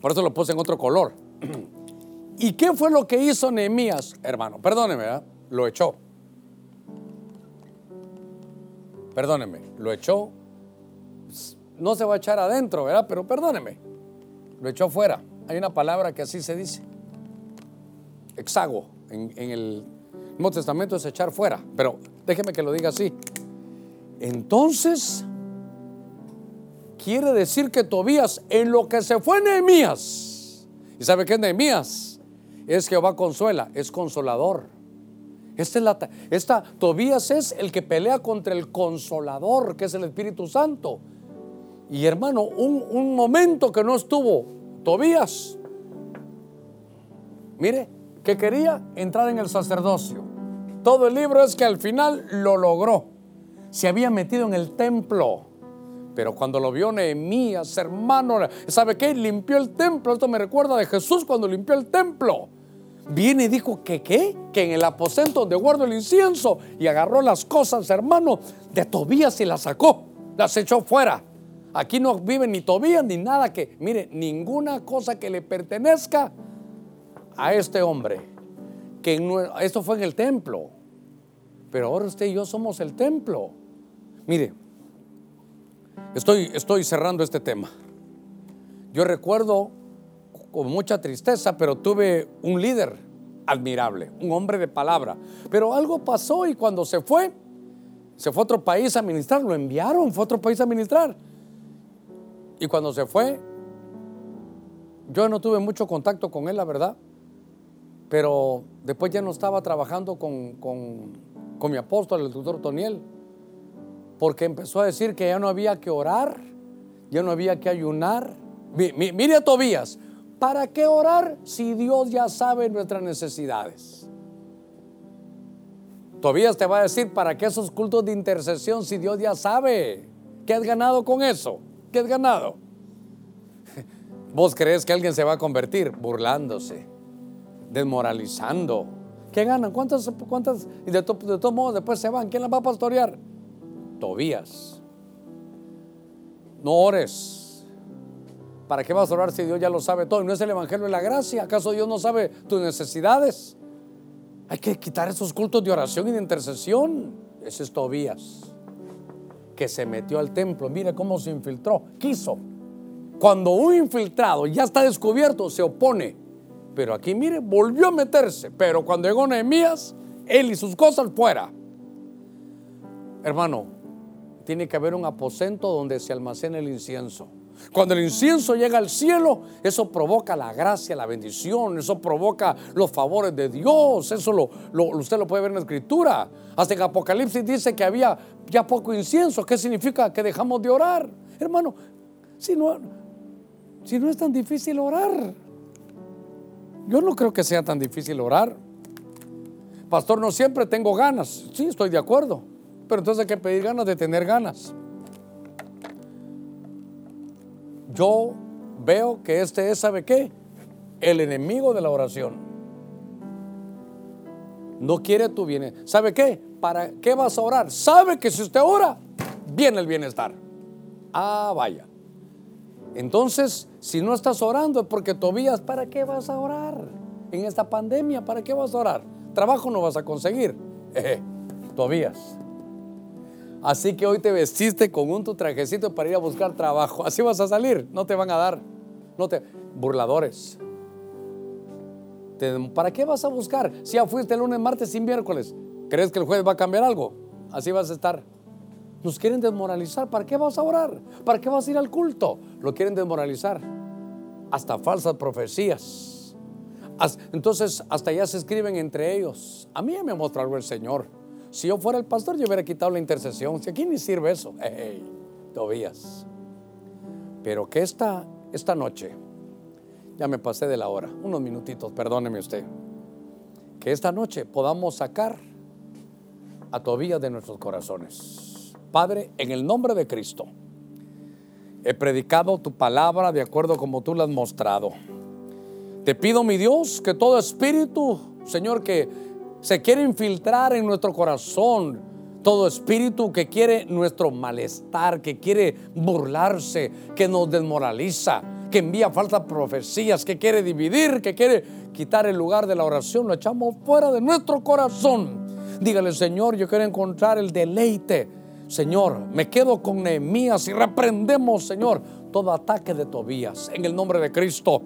Por eso lo puse en otro color. [clears throat] ¿Y qué fue lo que hizo Nehemías, hermano? Perdóneme, lo echó. Perdóneme, lo echó. No se va a echar adentro, ¿verdad? Pero perdóneme, lo echó fuera. Hay una palabra que así se dice. Exago. En el Nuevo Testamento es echar fuera. Pero déjeme que lo diga así. Entonces quiere decir que Tobías, en lo que se fue Nehemías, ¿y sabe qué es Nehemías? Es Jehová consuela, es consolador. Esta, Tobías es el que pelea contra el consolador, que es el Espíritu Santo. Y hermano, un, un momento que no estuvo Tobías, mire, que quería entrar en el sacerdocio. Todo el libro es que al final lo logró. Se había metido en el templo pero cuando lo vio Nehemías, hermano, ¿sabe qué? Limpió el templo. Esto me recuerda de Jesús cuando limpió el templo. Viene y dijo que qué? Que en el aposento donde guardo el incienso y agarró las cosas, hermano, de Tobías y las sacó, las echó fuera. Aquí no vive ni Tobías ni nada que, mire, ninguna cosa que le pertenezca a este hombre. Que esto fue en el templo. Pero ahora usted y yo somos el templo. Mire, Estoy, estoy cerrando este tema. Yo recuerdo con mucha tristeza, pero tuve un líder admirable, un hombre de palabra. Pero algo pasó y cuando se fue, se fue a otro país a ministrar, lo enviaron, fue a otro país a ministrar. Y cuando se fue, yo no tuve mucho contacto con él, la verdad. Pero después ya no estaba trabajando con, con, con mi apóstol, el doctor Toniel porque empezó a decir que ya no había que orar, ya no había que ayunar. Mire a Tobías, ¿para qué orar si Dios ya sabe nuestras necesidades? Tobías te va a decir, ¿para qué esos cultos de intercesión si Dios ya sabe? ¿Qué has ganado con eso? ¿Qué has ganado? [laughs] ¿Vos crees que alguien se va a convertir? Burlándose, desmoralizando. ¿Qué ganan? ¿Cuántas? cuántas? Y de, de todos modos después se van. ¿Quién las va a pastorear? Tobías. No ores. ¿Para qué vas a orar si Dios ya lo sabe todo? ¿No es el Evangelio de la gracia? ¿Acaso Dios no sabe tus necesidades? Hay que quitar esos cultos de oración y de intercesión. Ese es Tobías. que se metió al templo. Mire cómo se infiltró. Quiso. Cuando un infiltrado ya está descubierto, se opone. Pero aquí, mire, volvió a meterse. Pero cuando llegó Nehemías, él y sus cosas fuera. Hermano, tiene que haber un aposento donde se almacene el incienso. Cuando el incienso llega al cielo, eso provoca la gracia, la bendición, eso provoca los favores de Dios. Eso lo, usted lo puede ver en la escritura. Hasta en Apocalipsis dice que había ya poco incienso. ¿Qué significa? Que dejamos de orar. Hermano, si no, si no es tan difícil orar. Yo no creo que sea tan difícil orar. Pastor, no siempre tengo ganas. Sí, estoy de acuerdo. Pero entonces hay que pedir ganas de tener ganas. Yo veo que este es, ¿sabe qué? El enemigo de la oración. No quiere tu bienestar. ¿Sabe qué? ¿Para qué vas a orar? Sabe que si usted ora, viene el bienestar. Ah, vaya. Entonces, si no estás orando es porque Tobías, ¿para qué vas a orar? En esta pandemia, ¿para qué vas a orar? Trabajo no vas a conseguir. [laughs] Tobías. Así que hoy te vestiste con un tu trajecito para ir a buscar trabajo. Así vas a salir, no te van a dar. No te burladores. ¿Para qué vas a buscar? Si ya fuiste el lunes, martes y miércoles, ¿crees que el jueves va a cambiar algo? Así vas a estar. Nos quieren desmoralizar. ¿Para qué vas a orar? ¿Para qué vas a ir al culto? Lo quieren desmoralizar. Hasta falsas profecías. Entonces, hasta ya se escriben entre ellos. A mí me mostró algo el Señor. Si yo fuera el pastor, yo hubiera quitado la intercesión. Si aquí ni sirve eso. Hey, Tobías. Pero que esta, esta noche, ya me pasé de la hora, unos minutitos, perdóneme usted. Que esta noche podamos sacar a Tobías de nuestros corazones. Padre, en el nombre de Cristo, he predicado tu palabra de acuerdo como tú la has mostrado. Te pido, mi Dios, que todo espíritu, Señor, que se quiere infiltrar en nuestro corazón todo espíritu que quiere nuestro malestar, que quiere burlarse, que nos desmoraliza, que envía falsas profecías, que quiere dividir, que quiere quitar el lugar de la oración, lo echamos fuera de nuestro corazón. Dígale, Señor, yo quiero encontrar el deleite. Señor, me quedo con Nehemías y reprendemos, Señor, todo ataque de Tobías en el nombre de Cristo.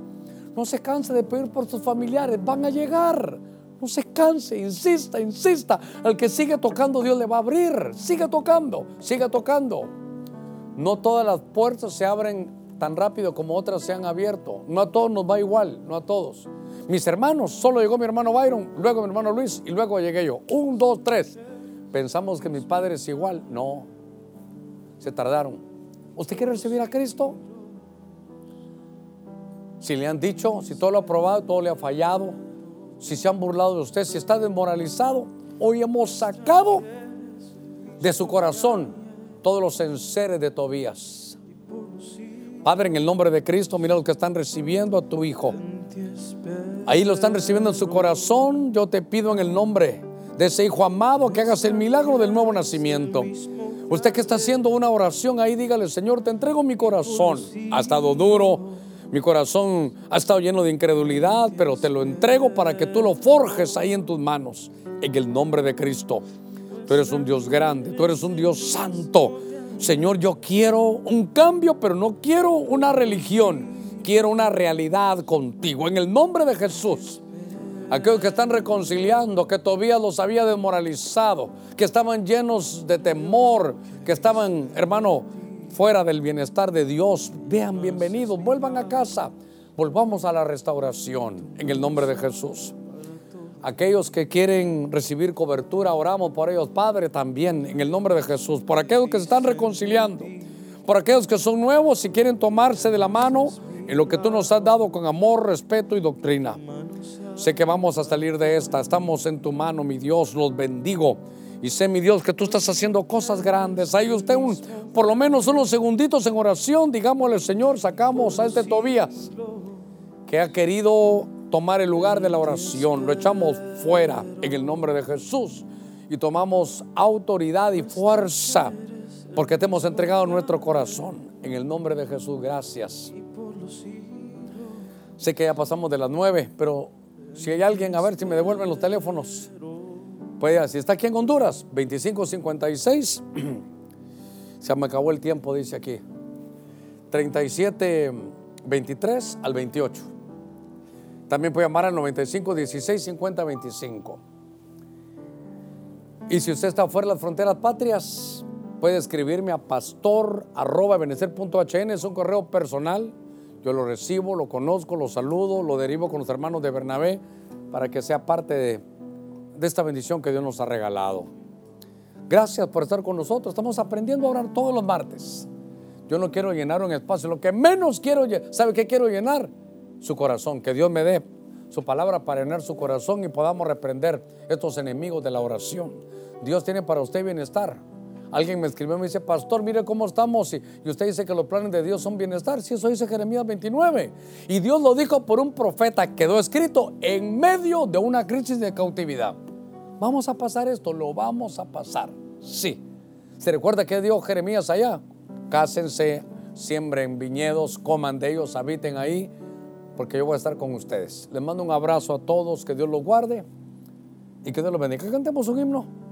No se canse de pedir por sus familiares, van a llegar. No se canse, insista, insista. Al que sigue tocando, Dios le va a abrir. Sigue tocando, sigue tocando. No todas las puertas se abren tan rápido como otras se han abierto. No a todos nos va igual, no a todos. Mis hermanos, solo llegó mi hermano Byron, luego mi hermano Luis y luego llegué yo. Un, dos, tres. Pensamos que mi padre es igual. No, se tardaron. ¿Usted quiere recibir a Cristo? Si le han dicho, si todo lo ha probado, todo le ha fallado, si se han burlado de usted, si está desmoralizado, hoy hemos sacado de su corazón todos los enseres de Tobías. Padre, en el nombre de Cristo, mira los que están recibiendo a tu Hijo. Ahí lo están recibiendo en su corazón. Yo te pido en el nombre de ese Hijo amado que hagas el milagro del nuevo nacimiento. Usted que está haciendo una oración ahí, dígale, Señor, te entrego mi corazón. Ha estado duro, mi corazón ha estado lleno de incredulidad, pero te lo entrego para que tú lo forjes ahí en tus manos, en el nombre de Cristo. Tú eres un Dios grande, tú eres un Dios santo. Señor, yo quiero un cambio, pero no quiero una religión. Quiero una realidad contigo. En el nombre de Jesús. Aquellos que están reconciliando, que todavía los había desmoralizado, que estaban llenos de temor, que estaban, hermano, fuera del bienestar de Dios, vean bienvenidos, vuelvan a casa, volvamos a la restauración en el nombre de Jesús. Aquellos que quieren recibir cobertura, oramos por ellos, Padre, también en el nombre de Jesús. Por aquellos que se están reconciliando, por aquellos que son nuevos y quieren tomarse de la mano en lo que tú nos has dado con amor, respeto y doctrina. Sé que vamos a salir de esta. Estamos en tu mano, mi Dios. Los bendigo. Y sé, mi Dios, que tú estás haciendo cosas grandes. Hay usted un, por lo menos unos segunditos en oración. Digámosle, Señor, sacamos a este Tobías que ha querido tomar el lugar de la oración. Lo echamos fuera en el nombre de Jesús. Y tomamos autoridad y fuerza porque te hemos entregado nuestro corazón. En el nombre de Jesús, gracias. Sé que ya pasamos de las nueve, pero si hay alguien, a ver si me devuelven los teléfonos. Pues si está aquí en Honduras, 2556. [clears throat] Se me acabó el tiempo, dice aquí. 37, 23 al 28. También puede llamar al 95 16 50 25. Y si usted está fuera de las fronteras patrias, puede escribirme a pastor arroba benecer.hn, es un correo personal. Yo lo recibo, lo conozco, lo saludo, lo derivo con los hermanos de Bernabé para que sea parte de, de esta bendición que Dios nos ha regalado. Gracias por estar con nosotros. Estamos aprendiendo a orar todos los martes. Yo no quiero llenar un espacio. Lo que menos quiero, ¿sabe qué quiero llenar? Su corazón. Que Dios me dé su palabra para llenar su corazón y podamos reprender estos enemigos de la oración. Dios tiene para usted bienestar. Alguien me escribió y me dice, pastor, mire cómo estamos. Y, usted dice que los planes de Dios son bienestar. Si eso dice Jeremías 29. Y Dios lo dijo por un profeta, quedó escrito en medio de una crisis de cautividad. Vamos a pasar esto, lo vamos a pasar. Sí. ¿Se recuerda que dijo Jeremías allá? Cásense, siembren viñedos, coman de ellos, habiten ahí, porque yo voy a estar con ustedes. Les mando un abrazo a todos, que Dios los guarde y que Dios los bendiga. Cantemos un himno.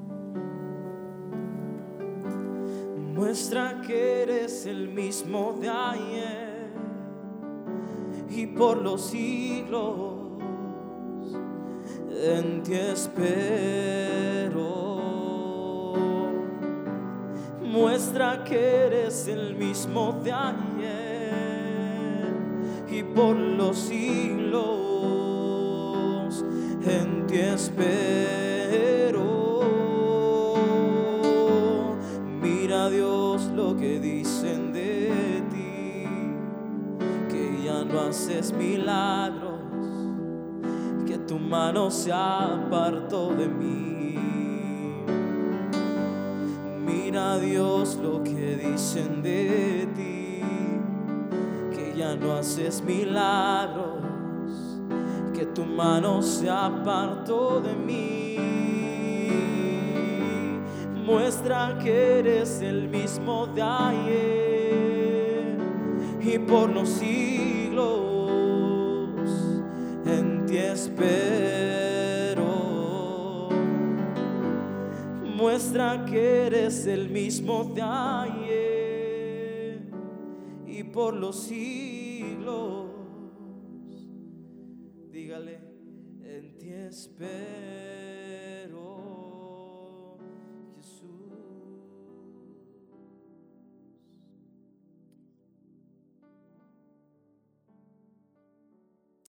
Muestra que eres el mismo de ayer y por los siglos en ti espero. Muestra que eres el mismo de ayer y por los siglos en ti espero. Dicen de ti, que ya no haces milagros que tu mano se apartó de mí. Mira Dios lo que dicen de ti, que ya no haces milagros, que tu mano se apartó de mí. Muestra que eres el mismo de ayer y por los siglos en ti espero. Muestra que eres el mismo de ayer y por los siglos. Dígale, en ti espero.